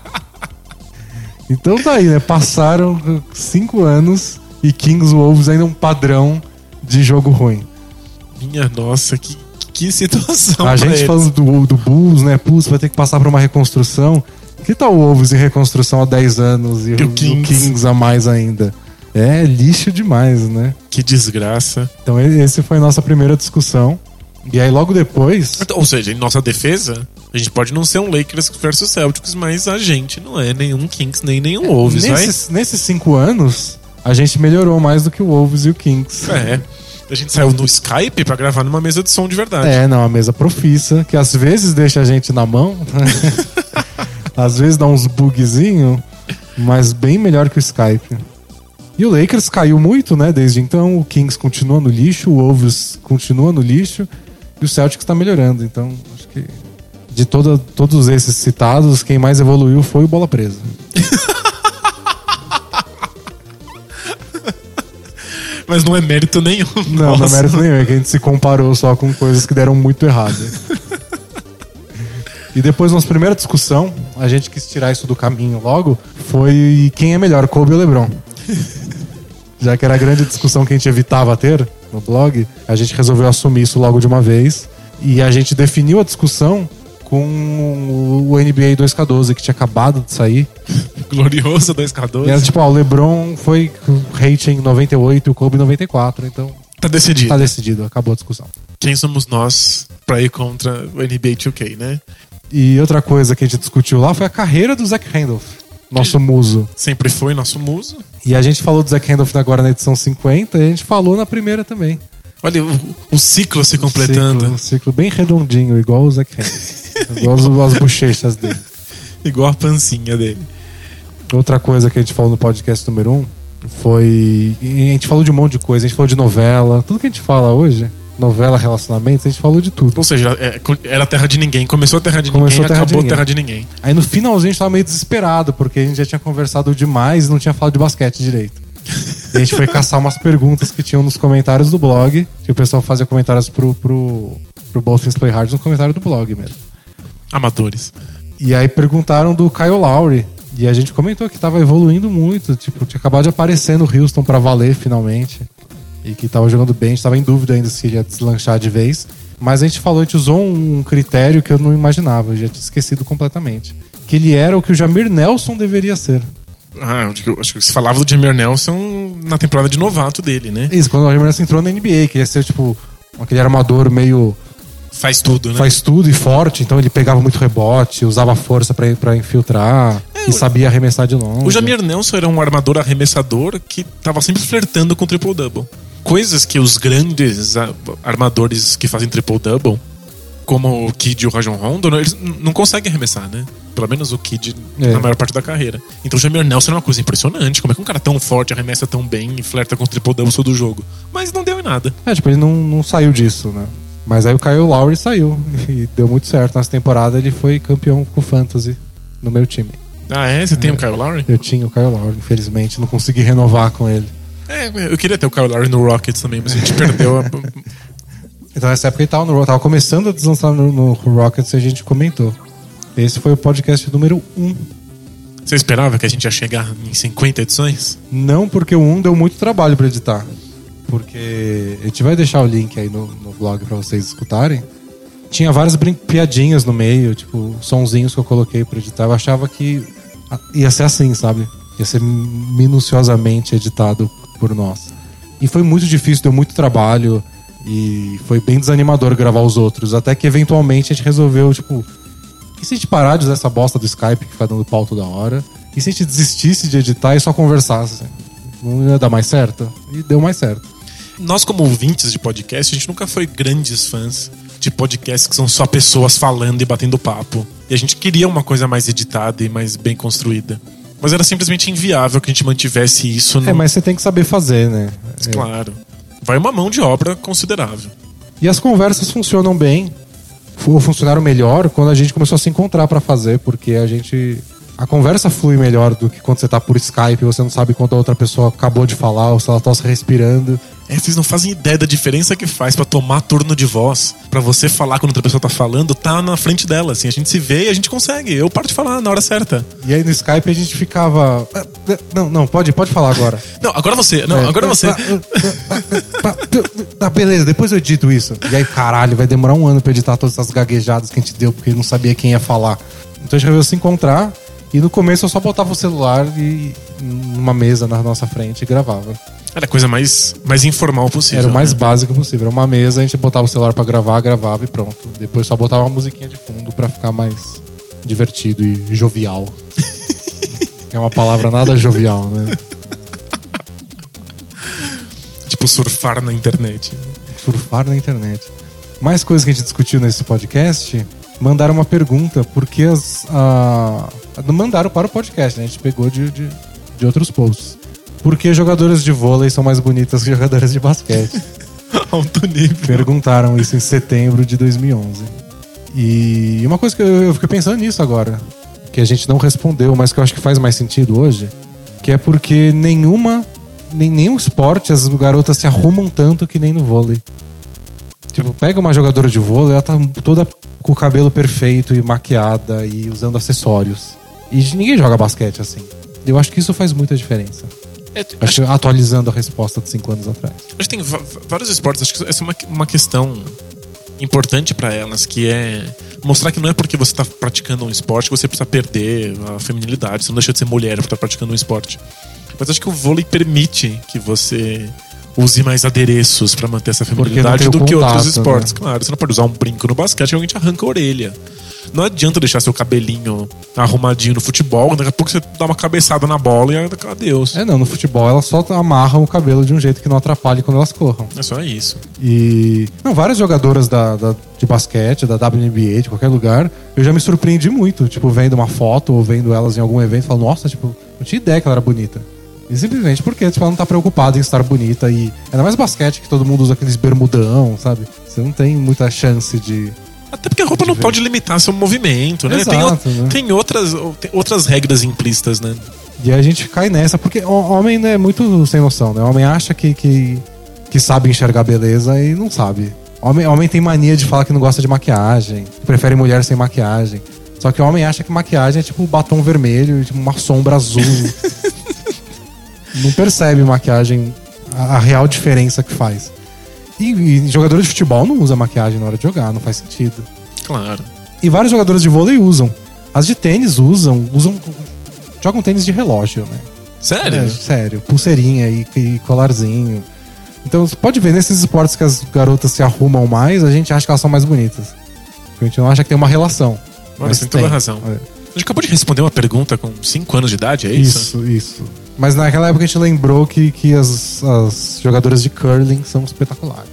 [SPEAKER 1] [laughs] então tá aí, né? Passaram cinco anos e Kings Wolves ainda é um padrão de jogo ruim.
[SPEAKER 2] Minha nossa, que, que situação.
[SPEAKER 1] A
[SPEAKER 2] pra
[SPEAKER 1] gente
[SPEAKER 2] eles.
[SPEAKER 1] falando do, do Bulls, né? Putz, vai ter que passar por uma reconstrução. Que tal o Wolves em reconstrução há 10 anos e,
[SPEAKER 2] E
[SPEAKER 1] o,
[SPEAKER 2] Kings.
[SPEAKER 1] o Kings a mais ainda? É lixo demais, né?
[SPEAKER 2] Que desgraça.
[SPEAKER 1] Então esse foi a nossa primeira discussão. E aí logo depois,
[SPEAKER 2] Então, Ou seja, em nossa defesa, a gente pode não ser um Lakers versus Celtics, mas a gente não é nenhum Kings nem nenhum Wolves, vai?
[SPEAKER 1] nesses, nesses cinco anos, a gente melhorou mais do que o Wolves e o Kings.
[SPEAKER 2] É. A gente saiu no Skype pra gravar numa mesa de som de verdade.
[SPEAKER 1] É, não, a mesa profissa, que às vezes deixa a gente na mão, [laughs] às vezes dá uns bugzinho, mas bem melhor que o Skype. E o Lakers caiu muito, né, desde então, o Kings continua no lixo, o Wolves continua no lixo, e o Celtics tá melhorando, então acho que de toda, todos esses citados, quem mais evoluiu foi o Bola Presa. [laughs]
[SPEAKER 2] Mas não é mérito nenhum.
[SPEAKER 1] Não, não
[SPEAKER 2] nosso.
[SPEAKER 1] é mérito nenhum, é que a gente se comparou só com coisas que deram muito errado. e depois, nossa primeira discussão, a gente quis tirar isso do caminho logo, foi quem é melhor, Kobe ou LeBron? Já que era a grande discussão que a gente evitava ter no blog, a gente resolveu assumir isso logo de uma vez. E a gente definiu a discussão com o NBA 2K12, que tinha acabado de sair. [laughs]
[SPEAKER 2] Glorioso 2K12.
[SPEAKER 1] E era tipo, ó, o LeBron foi com rating 98 e o Kobe 94, então
[SPEAKER 2] Tá decidido.
[SPEAKER 1] tá decidido, acabou a discussão.
[SPEAKER 2] Quem somos nós pra ir contra o NBA 2K, né?
[SPEAKER 1] E outra coisa que a gente discutiu lá foi a carreira do Zach Randolph, nosso muso.
[SPEAKER 2] Sempre foi nosso muso.
[SPEAKER 1] E a gente falou do Zach Randolph agora na edição 50 e a gente falou na primeira também.
[SPEAKER 2] Olha o, o ciclo se completando.
[SPEAKER 1] Ciclo, um ciclo bem redondinho, igual o Zach Randolph. [laughs] igual as, as bochechas dele.
[SPEAKER 2] Igual a pancinha dele.
[SPEAKER 1] Outra coisa que a gente falou no podcast número 1 um foi. A gente falou de um monte de coisa, a gente falou de novela, tudo que a gente fala hoje, novela, relacionamentos, a gente falou de tudo.
[SPEAKER 2] Ou seja, é, era terra de ninguém. Começou a terra de
[SPEAKER 1] Começou
[SPEAKER 2] ninguém,
[SPEAKER 1] a terra de
[SPEAKER 2] acabou a
[SPEAKER 1] ninguém.
[SPEAKER 2] terra de ninguém.
[SPEAKER 1] Aí no finalzinho a gente tava meio desesperado, porque a gente já tinha conversado demais e não tinha falado de basquete direito. E a gente foi caçar umas perguntas que tinham nos comentários do blog, que o pessoal fazia comentários pro, pro, pro Both Things Play Hard no comentário do blog mesmo.
[SPEAKER 2] Amadores.
[SPEAKER 1] E aí perguntaram do Kyle Lowry. E a gente comentou que tava evoluindo muito, tipo, tinha acabado de aparecer no Houston pra valer finalmente. E que tava jogando bem, a gente tava em dúvida ainda se ele ia deslanchar de vez. Mas a gente falou, a gente usou um critério que eu não imaginava, eu já tinha esquecido completamente. Que ele era o que o Jamir Nelson deveria ser.
[SPEAKER 2] Ah, acho que, se falava do Jamir Nelson na temporada de novato dele, né?
[SPEAKER 1] Isso, quando o Jamir Nelson entrou na NBA, que ia ser tipo aquele armador meio
[SPEAKER 2] Faz tudo, né?
[SPEAKER 1] faz tudo e forte, então ele pegava muito rebote, usava força pra, pra infiltrar e sabia arremessar de longe.
[SPEAKER 2] O Jamir Nelson era um armador arremessador que tava sempre flertando com triple-double. Coisas que os grandes armadores que fazem triple-double, como o Kid e o Rajon Rondo, eles não conseguem arremessar, né? Pelo menos o Kid
[SPEAKER 1] É.
[SPEAKER 2] na maior parte da carreira. Então o Jamir Nelson era uma coisa impressionante. Como é que um cara tão forte arremessa tão bem e flerta com triple-double todo o jogo? Mas não deu em nada.
[SPEAKER 1] É, tipo, ele não, não saiu disso, né? Mas aí o Kyle Lowry saiu [laughs] e deu muito certo. Nessa temporada ele foi campeão com o Fantasy no meu time.
[SPEAKER 2] Ah, é? Você tem o Kyle Lowry?
[SPEAKER 1] Eu tinha o Kyle Lowry, infelizmente, não consegui renovar com ele.
[SPEAKER 2] É, eu queria ter o Kyle Lowry no Rockets também, mas a gente perdeu a... [laughs]
[SPEAKER 1] Então nessa época ele tava, no, tava começando a deslançar no, no Rockets e a gente comentou. Esse foi o podcast número 1.
[SPEAKER 2] Você esperava que a gente ia chegar em 50 edições?
[SPEAKER 1] Não porque o 1 deu muito trabalho pra editar. Porque a gente vai deixar o link aí no, no blog pra vocês escutarem. Tinha várias piadinhas no meio, tipo, sonzinhos que eu coloquei pra editar. Eu achava que ia ser assim, sabe? Ia ser minuciosamente editado por nós. E foi muito difícil, deu muito trabalho. E foi bem desanimador gravar os outros. Até que eventualmente a gente resolveu, tipo, e se a gente parar de usar essa bosta do Skype que fica dando pau toda hora E se a gente desistisse de editar e só conversasse? Não ia dar mais certo? E deu mais certo.
[SPEAKER 2] Nós, como ouvintes de podcast, a gente nunca foi grandes fãs de podcasts que são só pessoas falando e batendo papo. E a gente queria uma coisa mais editada e mais bem construída. Mas era simplesmente inviável que a gente mantivesse isso no.
[SPEAKER 1] É, mas você tem que saber fazer, né? É.
[SPEAKER 2] Claro. Vai uma mão de obra considerável.
[SPEAKER 1] E as conversas funcionam bem, ou funcionaram melhor quando a gente começou a se encontrar pra fazer, porque a gente. A conversa flui melhor do que quando você tá por Skype e você não sabe quando a outra pessoa acabou de falar ou se ela tá se respirando.
[SPEAKER 2] É, vocês não fazem ideia da diferença que faz pra tomar turno de voz, Pra você falar quando outra pessoa tá falando, tá na frente dela, assim, a gente se vê e a gente consegue. Eu paro de falar na hora certa.
[SPEAKER 1] E aí no Skype a gente ficava. "Ah, ah, Não, não, pode, pode falar agora. [laughs]
[SPEAKER 2] Não, agora você. Não,
[SPEAKER 1] É.
[SPEAKER 2] agora você.
[SPEAKER 1] Ah, Tá, beleza, depois eu edito isso. E aí, caralho, vai demorar um ano pra editar todas essas gaguejadas que a gente deu, porque não sabia quem ia falar. Então a gente resolveu se encontrar. E no começo eu só botava o celular e numa mesa na nossa frente e gravava.
[SPEAKER 2] Era a coisa mais, mais informal possível.
[SPEAKER 1] Era o mais
[SPEAKER 2] né?
[SPEAKER 1] básico possível. Era uma mesa, a gente botava o celular pra gravar, gravava e pronto. Depois só botava uma musiquinha de fundo pra ficar mais divertido e jovial. [laughs] é uma palavra nada jovial, né?
[SPEAKER 2] Tipo, surfar na internet.
[SPEAKER 1] surfar na internet. Mais coisas que a gente discutiu nesse podcast, mandaram uma pergunta, porque as. A, mandaram para o podcast, né? A gente pegou de, de, de outros posts. Por que jogadoras de vôlei são mais bonitas que jogadoras de basquete? [laughs]
[SPEAKER 2] Alto nível.
[SPEAKER 1] Perguntaram isso em setembro de 2011. E uma coisa que eu, eu fiquei pensando nisso agora, que a gente não respondeu, mas que eu acho que faz mais sentido hoje, que é porque nenhuma, nem, nenhum esporte as garotas se arrumam tanto que nem no vôlei. Tipo, pega uma jogadora de vôlei, ela tá toda com o cabelo perfeito e maquiada e usando acessórios. E ninguém joga basquete assim. Eu acho que isso faz muita diferença.
[SPEAKER 2] É,
[SPEAKER 1] Acho
[SPEAKER 2] acho,
[SPEAKER 1] que atualizando a resposta de cinco anos atrás.
[SPEAKER 2] acho que tem vários esportes. Acho que essa é uma, uma questão importante pra elas, que é mostrar que não é porque você tá praticando um esporte que você precisa perder a feminilidade. Você não deixa de ser mulher por estar praticando um esporte. Mas acho que o vôlei permite que você use mais adereços pra manter essa feminilidade do
[SPEAKER 1] o
[SPEAKER 2] que outros
[SPEAKER 1] contato,
[SPEAKER 2] esportes.
[SPEAKER 1] né?
[SPEAKER 2] Claro, você não pode usar um brinco no basquete que alguém te arranca a orelha. Não adianta deixar seu cabelinho arrumadinho no futebol, daqui a pouco você dá uma cabeçada na bola e adeus.
[SPEAKER 1] É, não, no futebol elas só amarram o cabelo de um jeito que não atrapalhe quando elas corram.
[SPEAKER 2] É só isso.
[SPEAKER 1] E. Não, várias jogadoras da, da- de basquete, da WNBA, de qualquer lugar, eu já me surpreendi muito, tipo, vendo uma foto ou vendo elas em algum evento, falo, nossa, tipo, não tinha ideia que ela era bonita. E simplesmente porque tipo, ela não tá preocupada em estar bonita e. Ainda mais basquete, que todo mundo usa aqueles bermudão, sabe? Você não tem muita chance de.
[SPEAKER 2] Até porque a roupa não pode limitar seu movimento, né? tem,
[SPEAKER 1] Exato,
[SPEAKER 2] o-
[SPEAKER 1] né?
[SPEAKER 2] tem outras, tem outras regras implícitas, né?
[SPEAKER 1] E a gente cai nessa, porque o homem né, é muito sem noção, né? O homem acha que, que, que sabe enxergar beleza e não sabe. Homem, homem tem mania de falar que não gosta de maquiagem, que prefere mulher sem maquiagem. Só que o homem acha que maquiagem é tipo batom vermelho, tipo uma sombra azul. [laughs] não percebe maquiagem, a, a real diferença que faz. E, e jogador de futebol não usa maquiagem na hora de jogar, não faz sentido.
[SPEAKER 2] Claro.
[SPEAKER 1] E vários jogadores de vôlei usam. As de tênis usam, usam. Jogam tênis de relógio, né?
[SPEAKER 2] Sério?
[SPEAKER 1] É, sério. Pulseirinha e, e colarzinho. Então você pode ver nesses esportes que as garotas se arrumam mais, a gente acha que elas são mais bonitas. A gente não acha que tem uma relação.
[SPEAKER 2] Olha,
[SPEAKER 1] mas
[SPEAKER 2] você tem toda razão.
[SPEAKER 1] É.
[SPEAKER 2] A gente acabou de responder uma pergunta com 5 anos de idade, é isso?
[SPEAKER 1] Isso, isso. Mas naquela época a gente lembrou que, que as, as jogadoras de curling são espetaculares.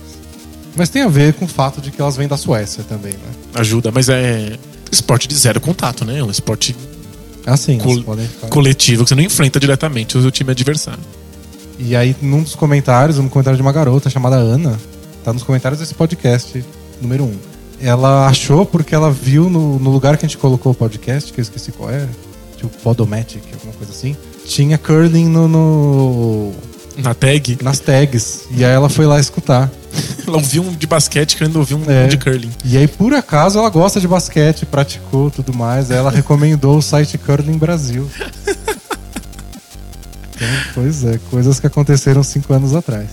[SPEAKER 1] Mas tem a ver com o fato de que elas vêm da Suécia também, né?
[SPEAKER 2] Ajuda, mas é esporte de zero contato, né? É um esporte
[SPEAKER 1] assim,
[SPEAKER 2] Col-
[SPEAKER 1] ficar...
[SPEAKER 2] coletivo que você não enfrenta diretamente o seu time adversário.
[SPEAKER 1] E aí, num dos comentários, um comentário de uma garota chamada Ana, tá nos comentários desse podcast, número um. Ela achou porque ela viu no, no lugar que a gente colocou o podcast, que eu esqueci qual é, tipo Podomatic, alguma coisa assim, tinha curling no, no-
[SPEAKER 2] Na tag,
[SPEAKER 1] nas tags. E aí ela foi lá escutar. [laughs]
[SPEAKER 2] ela ouviu um de basquete querendo ouvir um
[SPEAKER 1] É.
[SPEAKER 2] de curling.
[SPEAKER 1] E aí, por acaso, ela gosta de basquete, praticou tudo mais. Aí ela recomendou o site Curling Brasil. Então, pois é, coisas que aconteceram cinco anos atrás.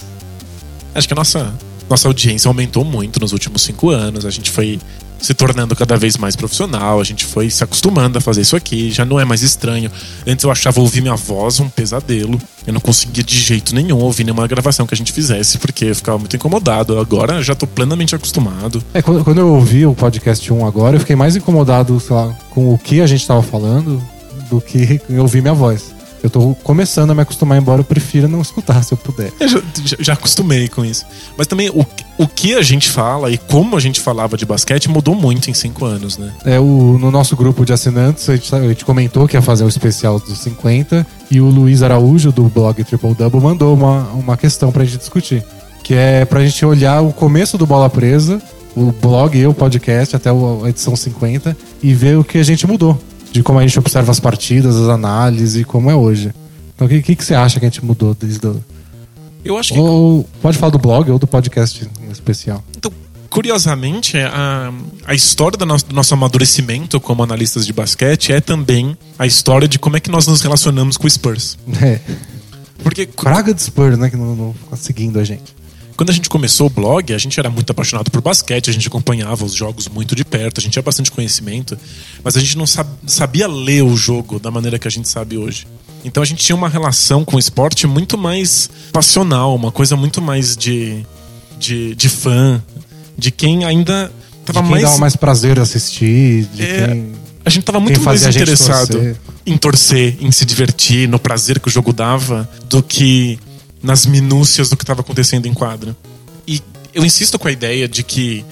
[SPEAKER 2] Acho que a nossa, nossa audiência aumentou muito nos últimos cinco anos. A gente foi se tornando cada vez mais profissional, a gente foi se acostumando a fazer isso aqui, já não é mais estranho. Antes eu achava ouvir minha voz um pesadelo. Eu não conseguia de jeito nenhum ouvir nenhuma gravação que a gente fizesse, porque eu ficava muito incomodado. Agora já tô plenamente acostumado.
[SPEAKER 1] É, quando, quando eu ouvi o podcast 1 agora, eu fiquei mais incomodado, sei lá, com o que a gente tava falando do que ouvir minha voz. Eu tô começando a me acostumar, embora eu prefira não escutar se eu puder.
[SPEAKER 2] Eu já, já- acostumei com isso. Mas também o, o que a gente fala e como a gente falava de basquete mudou muito em cinco anos, né?
[SPEAKER 1] É, o, no nosso grupo de assinantes, a gente, a gente comentou que ia fazer um especial dos 50 e o Luiz Araújo, do blog Triple Double, mandou uma, uma questão pra gente discutir. Que é pra gente olhar o começo do Bola Presa, o blog e o podcast, até o- a edição 50, e ver o que a gente mudou. De como a gente observa as partidas, as análises e como é hoje. Então o que, que, que você acha que a gente mudou desde o...
[SPEAKER 2] Eu acho que.
[SPEAKER 1] Ou pode falar do blog ou do podcast em especial.
[SPEAKER 2] Então, curiosamente, a, a história do nosso, do nosso amadurecimento como analistas de basquete é também a história de como é que nós nos relacionamos com o Spurs. [laughs]
[SPEAKER 1] É.
[SPEAKER 2] Porque
[SPEAKER 1] Praga de Spurs, né? Que não, não fica seguindo a gente.
[SPEAKER 2] Quando a gente começou o blog, a gente era muito apaixonado por basquete, a gente acompanhava os jogos muito de perto, a gente tinha bastante conhecimento, mas a gente não sab- sabia ler o jogo da maneira que a gente sabe hoje. Então a gente tinha uma relação com o esporte muito mais passional, uma coisa muito mais de, de, de fã, de quem ainda
[SPEAKER 1] De
[SPEAKER 2] tava
[SPEAKER 1] quem
[SPEAKER 2] mais.
[SPEAKER 1] dava mais prazer assistir, de
[SPEAKER 2] É,
[SPEAKER 1] quem...
[SPEAKER 2] a gente tava muito mais interessado
[SPEAKER 1] torcer.
[SPEAKER 2] em torcer, em se divertir, no prazer que o jogo dava, do que nas minúcias do que estava acontecendo em quadra. E eu insisto com a ideia de que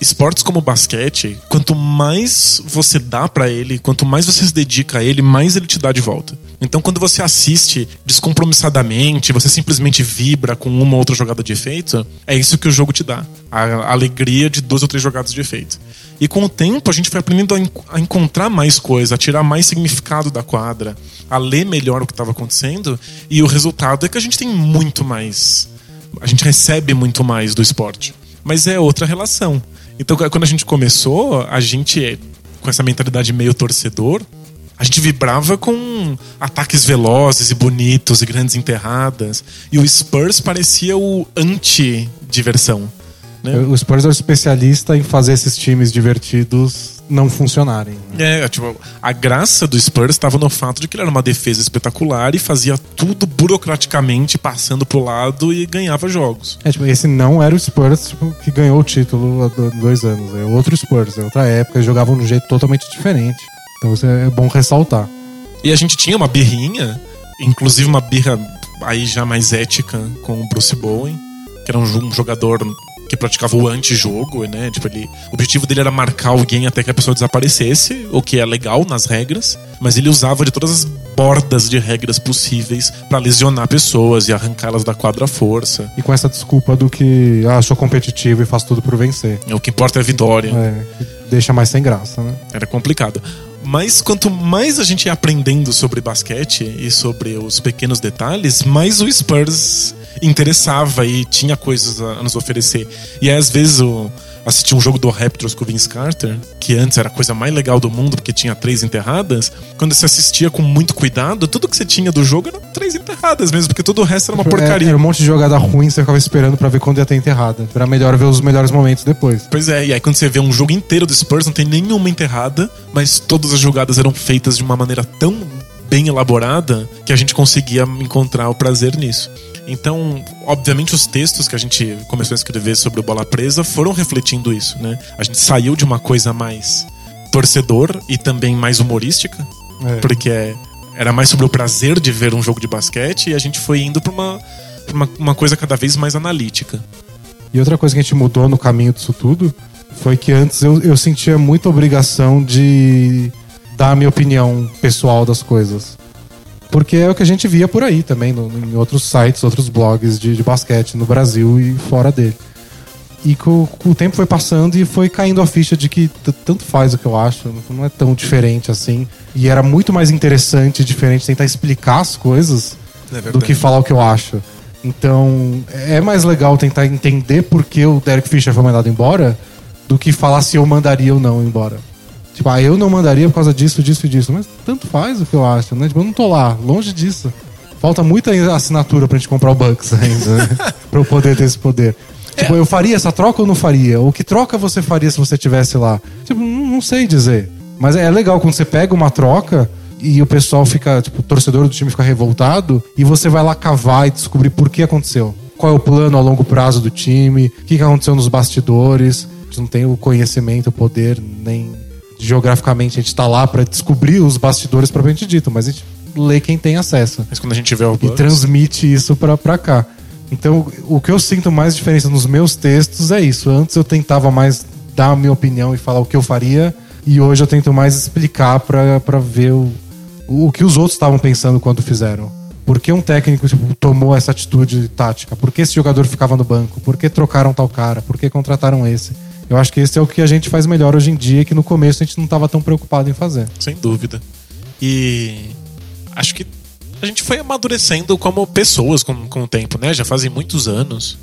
[SPEAKER 2] esportes como basquete, quanto mais você dá pra ele, quanto mais você se dedica a ele, mais ele te dá de volta. Então, quando você assiste descompromissadamente, você simplesmente vibra com uma ou outra jogada de efeito, é isso que o jogo te dá. A alegria de duas ou três jogadas de efeito. E com o tempo, a gente foi aprendendo a, en- a encontrar mais coisa, a tirar mais significado da quadra, a ler melhor o que estava acontecendo, e o resultado é que a gente tem muito mais. A gente recebe muito mais do esporte. Mas é outra relação. Então, quando a gente começou, a gente, com essa mentalidade meio torcedor, a gente vibrava com ataques velozes e bonitos e grandes enterradas. E o Spurs parecia o anti-diversão. Né?
[SPEAKER 1] O Spurs é o especialista em fazer esses times divertidos não funcionarem. né?
[SPEAKER 2] É, tipo, a graça do Spurs estava no fato de que ele era uma defesa espetacular e fazia tudo burocraticamente passando pro lado e ganhava jogos.
[SPEAKER 1] É, tipo, esse não era o Spurs tipo, que ganhou o título há do- dois anos. É outro Spurs, é outra época. Eles jogavam de um jeito totalmente diferente. Então isso é bom ressaltar.
[SPEAKER 2] E a gente tinha uma birrinha, inclusive uma birra aí já mais ética com o Bruce Bowen, que era um jo- jogador que praticava o antijogo, né? Tipo, ele, o objetivo dele era marcar alguém até que a pessoa desaparecesse, o que é legal nas regras, mas ele usava de todas as bordas de regras possíveis pra lesionar pessoas e arrancá-las da quadra à força.
[SPEAKER 1] E com essa desculpa do que, ah, sou competitivo e faço tudo por vencer.
[SPEAKER 2] O que importa é a vitória.
[SPEAKER 1] É, deixa mais sem graça, né?
[SPEAKER 2] Era complicado. Mas quanto mais a gente ia aprendendo sobre basquete e sobre os pequenos detalhes, mais o Spurs interessava e tinha coisas a nos oferecer. E aí, às vezes, eu assisti um jogo do Raptors com o Vince Carter, que antes era a coisa mais legal do mundo porque tinha três enterradas. Quando você assistia com muito cuidado, tudo que você tinha do jogo eram três enterradas mesmo, porque todo o resto era uma
[SPEAKER 1] É,
[SPEAKER 2] porcaria.
[SPEAKER 1] Era um monte de jogada ruim, você ficava esperando pra ver quando ia ter enterrada. Era melhor ver os melhores momentos depois.
[SPEAKER 2] Pois é, e aí quando você vê um jogo inteiro do Spurs, não tem nenhuma enterrada, mas todas as jogadas eram feitas de uma maneira tão bem elaborada que a gente conseguia encontrar o prazer nisso. Então, obviamente, os textos que a gente começou a escrever sobre o Bola Presa foram refletindo isso, né? A gente saiu de uma coisa mais torcedor e também mais humorística,
[SPEAKER 1] É.
[SPEAKER 2] porque era mais sobre o prazer de ver um jogo de basquete e a gente foi indo pra uma, pra uma, uma coisa cada vez mais analítica.
[SPEAKER 1] E outra coisa que a gente mudou no caminho disso tudo foi que antes eu, eu sentia muita obrigação de dar a minha opinião pessoal das coisas. Porque é o que a gente via por aí também, no- em outros sites, outros blogs de, de basquete no Brasil e fora dele. E com, com o tempo foi passando e foi caindo a ficha de que tanto faz o que eu acho, não é tão diferente assim. E era muito mais interessante e diferente tentar explicar as coisas
[SPEAKER 2] É
[SPEAKER 1] do que falar o que eu acho. Então, é mais legal tentar entender por que o Derek Fisher foi mandado embora do que falar se eu mandaria ou não embora. Tipo, ah, eu não mandaria por causa disso, disso e disso. Mas tanto faz o que eu acho, né? Tipo, eu não tô lá, longe disso. Falta muita assinatura pra gente comprar o Bucks [laughs] ainda, né? pra eu poder ter esse poder. Tipo, eu faria essa troca ou não faria? Ou que troca você faria se você estivesse lá? Tipo, não, sei dizer. Mas é legal quando você pega uma troca e o pessoal fica, tipo, o torcedor do time fica revoltado e você vai lá cavar e descobrir por que aconteceu. Qual é o plano a longo prazo do time, o que aconteceu nos bastidores. Você não tem o conhecimento, o poder, nem geograficamente a gente tá lá pra descobrir os bastidores propriamente dito, mas a gente lê quem tem acesso
[SPEAKER 2] Mas quando a gente vê o
[SPEAKER 1] e transmite isso pra, pra cá. Então, o que eu sinto mais diferença nos meus textos é isso. Antes eu tentava mais dar a minha opinião e falar o que eu faria, e hoje eu tento mais explicar pra ver o, o que os outros estavam pensando quando fizeram. Por que um técnico tipo, tomou essa atitude tática? Por que esse jogador ficava no banco? Por que trocaram tal cara? Por que contrataram esse? Eu acho que esse é o que a gente faz melhor hoje em dia, que no começo a gente não estava tão preocupado em fazer.
[SPEAKER 2] sem dúvida. E acho que a gente foi amadurecendo como pessoas com, com o tempo, né? Já fazem muitos anos.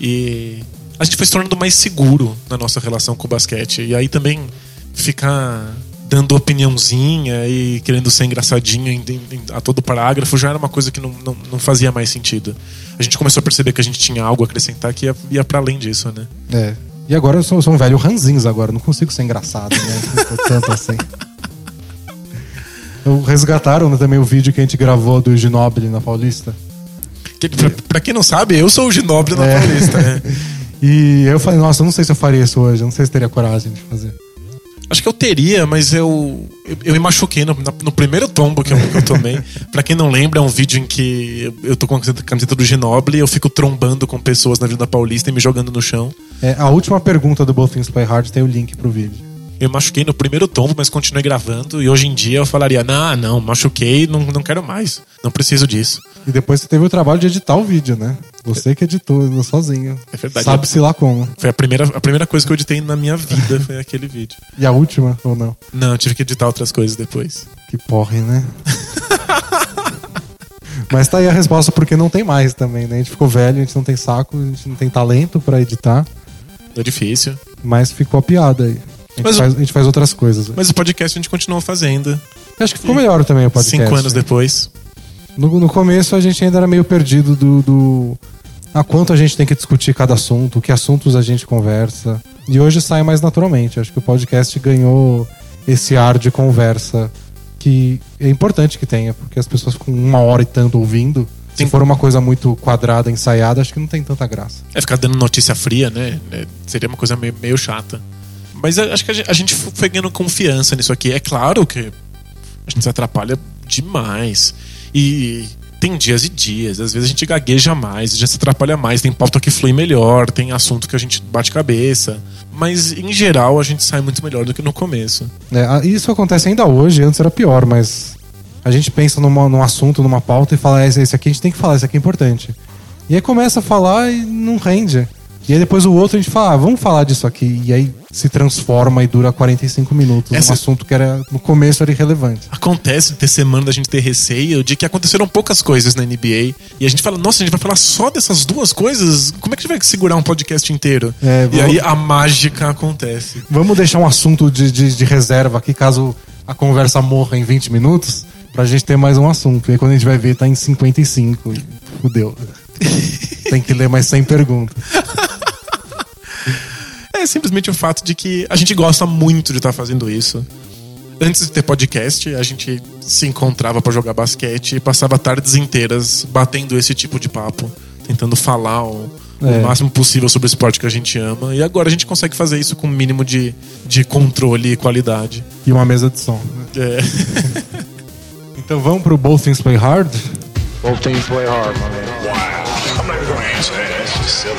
[SPEAKER 2] E a gente foi se tornando mais seguro na nossa relação com o basquete. E aí também ficar dando opiniãozinha e querendo ser engraçadinho em- em- a todo parágrafo já era uma coisa que não, não, não fazia mais sentido. A gente começou a perceber que a gente tinha algo a acrescentar que ia, ia para além disso, né?
[SPEAKER 1] É. E agora eu sou, sou um velho ranzinhos agora, não consigo ser engraçado, né? [laughs] Tanto assim. Eu resgataram né, também o vídeo que a gente gravou do Ginobili na Paulista.
[SPEAKER 2] Que, pra, pra quem não sabe, eu sou o Ginobre na
[SPEAKER 1] É.
[SPEAKER 2] Paulista, né? [laughs]
[SPEAKER 1] E eu falei, nossa, eu não sei se eu faria isso hoje, eu não sei se teria coragem de fazer.
[SPEAKER 2] Acho que eu teria, mas eu, eu, eu me machuquei no, no primeiro tombo que eu, que eu tomei. [laughs] pra quem não lembra, é um vídeo em que eu, tô com a camiseta- camiseta do Ginoble e eu fico trombando com pessoas na Avenida Paulista e me jogando no chão.
[SPEAKER 1] É, a última pergunta do Both Things Play Hard tem o link pro vídeo.
[SPEAKER 2] Eu machuquei no primeiro tombo, mas continuei gravando. E hoje em dia eu falaria: não, não, machuquei, não, não quero mais. Não preciso disso.
[SPEAKER 1] E depois você teve o trabalho de editar o vídeo, né? Você que editou sozinho.
[SPEAKER 2] É verdade.
[SPEAKER 1] Sabe-se lá como.
[SPEAKER 2] Foi a primeira, a primeira coisa que eu editei na minha vida, foi aquele vídeo. [laughs]
[SPEAKER 1] E a última, ou não?
[SPEAKER 2] Não, eu tive que editar outras coisas depois.
[SPEAKER 1] Que porre, né? Mas tá aí a resposta porque não tem mais também, né? A gente ficou velho, a gente não tem saco, a gente não tem talento pra editar,
[SPEAKER 2] É difícil.
[SPEAKER 1] mas ficou a piada aí. A gente,
[SPEAKER 2] Mas
[SPEAKER 1] faz, a gente faz outras coisas.
[SPEAKER 2] Mas o podcast a gente continuou fazendo.
[SPEAKER 1] Acho que ficou melhor também o podcast.
[SPEAKER 2] Cinco anos depois.
[SPEAKER 1] No, no começo a gente ainda era meio perdido do, do. A quanto a gente tem que discutir cada assunto, que assuntos a gente conversa. E hoje sai mais naturalmente. Acho que o podcast ganhou esse ar de conversa que é importante que tenha, porque as pessoas ficam uma hora e tanto ouvindo. Se
[SPEAKER 2] Sim.
[SPEAKER 1] for uma coisa muito quadrada, ensaiada, acho que não tem tanta graça.
[SPEAKER 2] É ficar dando notícia fria, né? É, seria uma coisa meio, meio chata. Mas a- acho que a gente, a gente foi ganhando confiança nisso aqui. É claro que a gente se atrapalha demais. E tem dias e dias. Às vezes a gente gagueja mais, já se atrapalha mais. Tem pauta que flui melhor, tem assunto que a gente bate cabeça. Mas em geral a gente sai muito melhor do que no começo.
[SPEAKER 1] É, isso acontece ainda hoje, antes era pior, mas a gente pensa numa- num assunto, numa pauta e fala, "É, esse, esse aqui a gente tem que falar, esse aqui é importante. E aí começa a falar e não rende. E aí depois o outro a gente fala, ah, vamos falar disso aqui. E aí se transforma e dura 45 minutos.
[SPEAKER 2] Essa-
[SPEAKER 1] Um assunto que era no começo era irrelevante.
[SPEAKER 2] Acontece de ter semana da gente ter receio de que aconteceram poucas coisas na NBA e a gente fala, nossa, a gente vai falar só dessas duas coisas? Como é que a gente vai segurar um podcast inteiro?
[SPEAKER 1] É,
[SPEAKER 2] e
[SPEAKER 1] vamos-
[SPEAKER 2] aí a mágica acontece.
[SPEAKER 1] Vamos deixar um assunto de, de, de reserva aqui, caso a conversa morra em 20 minutos, pra gente ter mais um assunto. E aí quando a gente vai ver, tá em 55. E fudeu. [laughs] Tem que ler mais 100 perguntas.
[SPEAKER 2] É simplesmente o fato de que a gente gosta muito de estar fazendo isso. Antes de ter podcast, a gente se encontrava pra jogar basquete e passava tardes inteiras batendo esse tipo de papo, tentando falar o, o
[SPEAKER 1] É.
[SPEAKER 2] máximo possível sobre o esporte que a gente ama. E agora a gente consegue fazer isso com o mínimo de, de controle e qualidade.
[SPEAKER 1] E uma mesa de som.
[SPEAKER 2] É. [laughs]
[SPEAKER 1] Então vamos pro Both Things Play Hard?
[SPEAKER 4] Both teams play hard, my man.
[SPEAKER 5] I'm not even gonna answer that. That's just silly.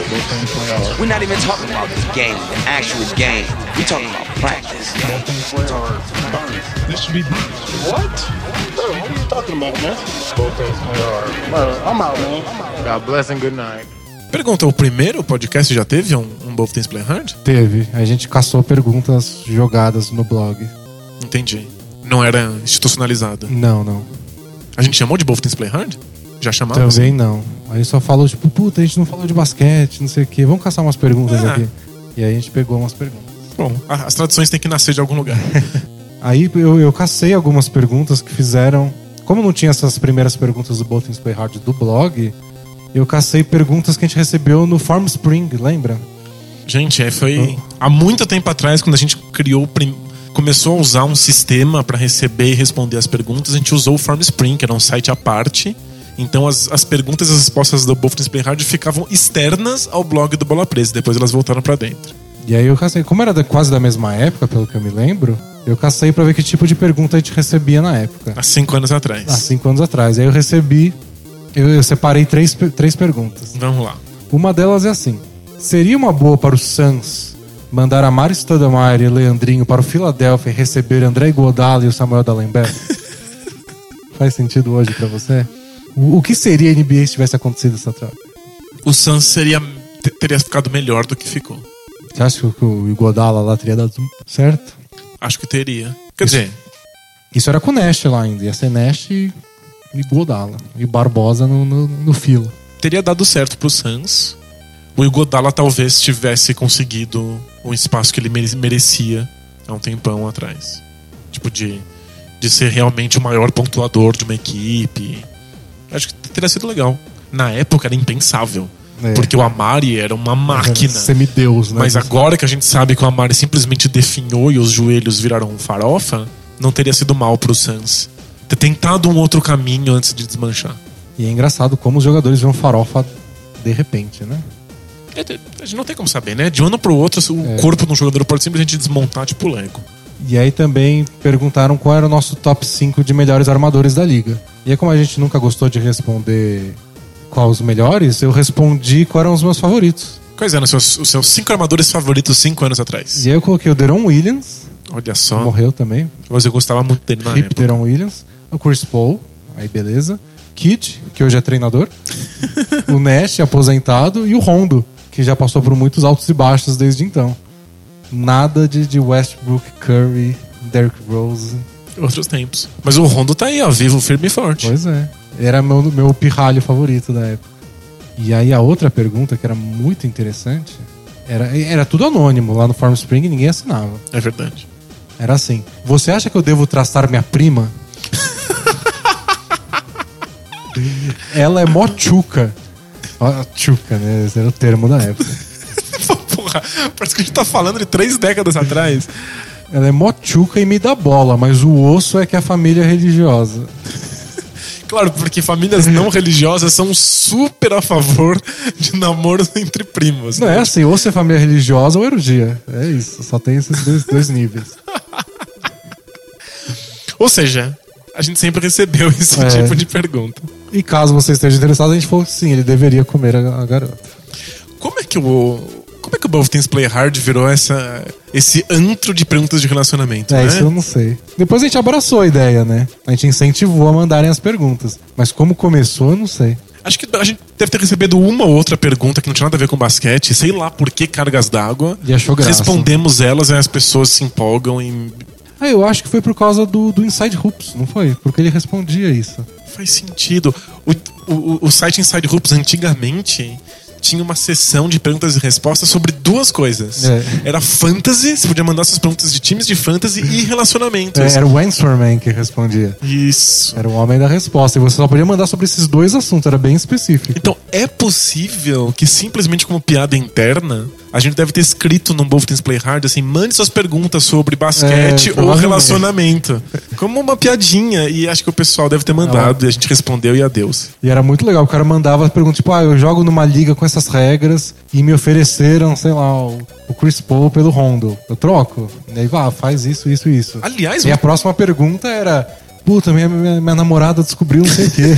[SPEAKER 6] We're not even talking about the game, the actual game. We're talking about practice.
[SPEAKER 5] This should be
[SPEAKER 4] What? Bro, what are you talking about, man? Bro, I'm out, man. God bless and good night.
[SPEAKER 2] Pergunta: o primeiro podcast já teve um, um Both Things Play Hard?
[SPEAKER 1] Teve. A gente caçou perguntas jogadas no blog.
[SPEAKER 2] Entendi. Não era institucionalizado.
[SPEAKER 1] Não, não.
[SPEAKER 2] A gente chamou de Both Things Play Hard? Já chamava?
[SPEAKER 1] Também não. Aí só falou, tipo, puta, a gente não falou de basquete, não sei o quê. Vamos caçar umas perguntas
[SPEAKER 2] Ah.
[SPEAKER 1] aqui. E aí a gente pegou umas perguntas.
[SPEAKER 2] Bom, as traduções têm que nascer de algum lugar. [laughs]
[SPEAKER 1] Aí eu, eu cacei algumas perguntas que fizeram. Como não tinha essas primeiras perguntas do Both Things Play Hard do blog, eu cacei perguntas que a gente recebeu no Farm Spring, lembra?
[SPEAKER 2] Gente, é, foi há muito tempo atrás, quando a gente criou, começou a usar um sistema para receber e responder as perguntas, a gente usou o FormSpring, que era um site à parte. Então as, as perguntas e as respostas do Both Things Play Hard ficavam externas ao blog do Bola Presa, depois elas voltaram para dentro.
[SPEAKER 1] E aí eu cacei. Como era da- quase da mesma época, pelo que eu me lembro, Eu cacei pra ver que tipo de pergunta a gente recebia na época.
[SPEAKER 2] Há cinco anos atrás.
[SPEAKER 1] Há cinco anos atrás. Aí eu recebi. Eu, eu separei três, três perguntas.
[SPEAKER 2] Vamos lá.
[SPEAKER 1] Uma delas é assim: Seria uma boa para o Suns mandar a Mari Stoudemire e Leandrinho para o Philadelphia e receber André Iguodala e o Samuel Dallenberg? [laughs] Faz sentido hoje pra você? O, que seria a NBA se tivesse acontecido essa troca?
[SPEAKER 2] O Suns seria, te- teria ficado melhor do que ficou.
[SPEAKER 1] Você acha que o Iguodala lá teria dado certo?
[SPEAKER 2] Acho que teria. Quer dizer,
[SPEAKER 1] Isso era com o Nash lá ainda. Ia ser Nash e Iguodala. E Barbosa no, no, no filo.
[SPEAKER 2] teria dado certo pro Suns. O Igodala talvez tivesse conseguido o espaço que ele mere- merecia há um tempão atrás. Tipo, de, de ser realmente o maior pontuador de uma equipe. Acho que teria sido legal. Na época era impensável.
[SPEAKER 1] É.
[SPEAKER 2] Porque o Amari era uma máquina.
[SPEAKER 1] Semideus, né?
[SPEAKER 2] Mas agora que a gente sabe que o Amari simplesmente definhou e os joelhos viraram um farofa, não teria sido mal pro Suns. Ter tentado um outro caminho antes de desmanchar.
[SPEAKER 1] E é engraçado como os jogadores viram farofa de repente, né?
[SPEAKER 2] É, A gente não tem como saber, né? De um ano pro outro, o corpo de um jogador pode simplesmente desmontar tipo Lego.
[SPEAKER 1] E aí também perguntaram qual era o nosso top 5 de melhores armadores da liga. E aí, como a gente nunca gostou de responder qual os melhores, eu respondi quais eram os meus favoritos.
[SPEAKER 2] Quais eram os seus, os seus cinco armadores favoritos cinco anos atrás?
[SPEAKER 1] E aí eu coloquei o Deron Williams,
[SPEAKER 2] Olha só.
[SPEAKER 1] morreu também.
[SPEAKER 2] Mas eu gostava muito dele na época.
[SPEAKER 1] Deron Williams. O Chris Paul, aí beleza. Kid, que hoje é treinador. [laughs] o Nash, aposentado. E o Rondo, que já passou por muitos altos e baixos desde então. Nada de, de Westbrook, Curry, Derrick Rose.
[SPEAKER 2] Outros tempos. Mas o Rondo tá aí, ó, vivo, firme e forte.
[SPEAKER 1] Pois é. Era meu, meu pirralho favorito da época. E aí a outra pergunta, que era muito interessante, era, era tudo anônimo. Lá no Farm Spring ninguém assinava.
[SPEAKER 2] É verdade.
[SPEAKER 1] Era assim: Você acha que eu devo traçar minha prima? [laughs] Ela é mó tchuca. Ó, Tchuca, né? Esse era o termo da época.
[SPEAKER 2] Porra, [laughs] parece que a gente tá falando de três décadas atrás.
[SPEAKER 1] Ela é mó tchuca e me dá bola, mas o osso é que a família é religiosa. [laughs]
[SPEAKER 2] Claro, porque famílias não religiosas são super a favor de namoros entre primos.
[SPEAKER 1] Não
[SPEAKER 2] né?
[SPEAKER 1] é assim, ou é família religiosa ou erudia. É isso, só tem esses dois, dois níveis. [laughs]
[SPEAKER 2] Ou seja, a gente sempre recebeu esse
[SPEAKER 1] É.
[SPEAKER 2] tipo de pergunta.
[SPEAKER 1] E caso você esteja interessado, a gente falou que sim, ele deveria comer a, a garota.
[SPEAKER 2] Como é que o. Como é que o Both Things Play Hard virou essa, esse antro de perguntas de relacionamento?
[SPEAKER 1] É,
[SPEAKER 2] né?
[SPEAKER 1] isso eu não sei. Depois a gente abraçou a ideia, né? A gente incentivou a mandarem as perguntas. Mas como começou, eu não sei.
[SPEAKER 2] Acho que a gente deve ter recebido uma ou outra pergunta que não tinha nada a ver com basquete, sei lá por que cargas d'água.
[SPEAKER 1] E achou graça.
[SPEAKER 2] Respondemos elas e as pessoas se empolgam e.
[SPEAKER 1] Ah, eu acho que foi por causa do, do Inside Hoops, não foi? Porque ele respondia isso.
[SPEAKER 2] Faz sentido. O, o, o site Inside Hoops antigamente tinha uma sessão de perguntas e respostas sobre duas coisas.
[SPEAKER 1] É.
[SPEAKER 2] Era fantasy, você podia mandar suas perguntas de times de fantasy e relacionamentos.
[SPEAKER 1] É, era o Answerman que respondia.
[SPEAKER 2] Isso.
[SPEAKER 1] Era o homem da resposta. E você só podia mandar sobre esses dois assuntos, era bem específico.
[SPEAKER 2] Então, é possível que simplesmente como piada interna, a gente deve ter escrito num Both Play Hard assim, mande suas perguntas sobre basquete
[SPEAKER 1] É,
[SPEAKER 2] ou relacionamento. Como uma piadinha. E acho que o pessoal deve ter mandado. E a gente respondeu e adeus.
[SPEAKER 1] E era muito legal. O cara mandava perguntas tipo, ah, eu jogo numa liga com essas regras e me ofereceram, sei lá, o, Chris Paul pelo Rondo. Eu troco? E aí, ah, faz isso, isso, isso.
[SPEAKER 2] Aliás,
[SPEAKER 1] E a próxima pergunta era, puta, minha, minha, minha namorada descobriu não sei o quê.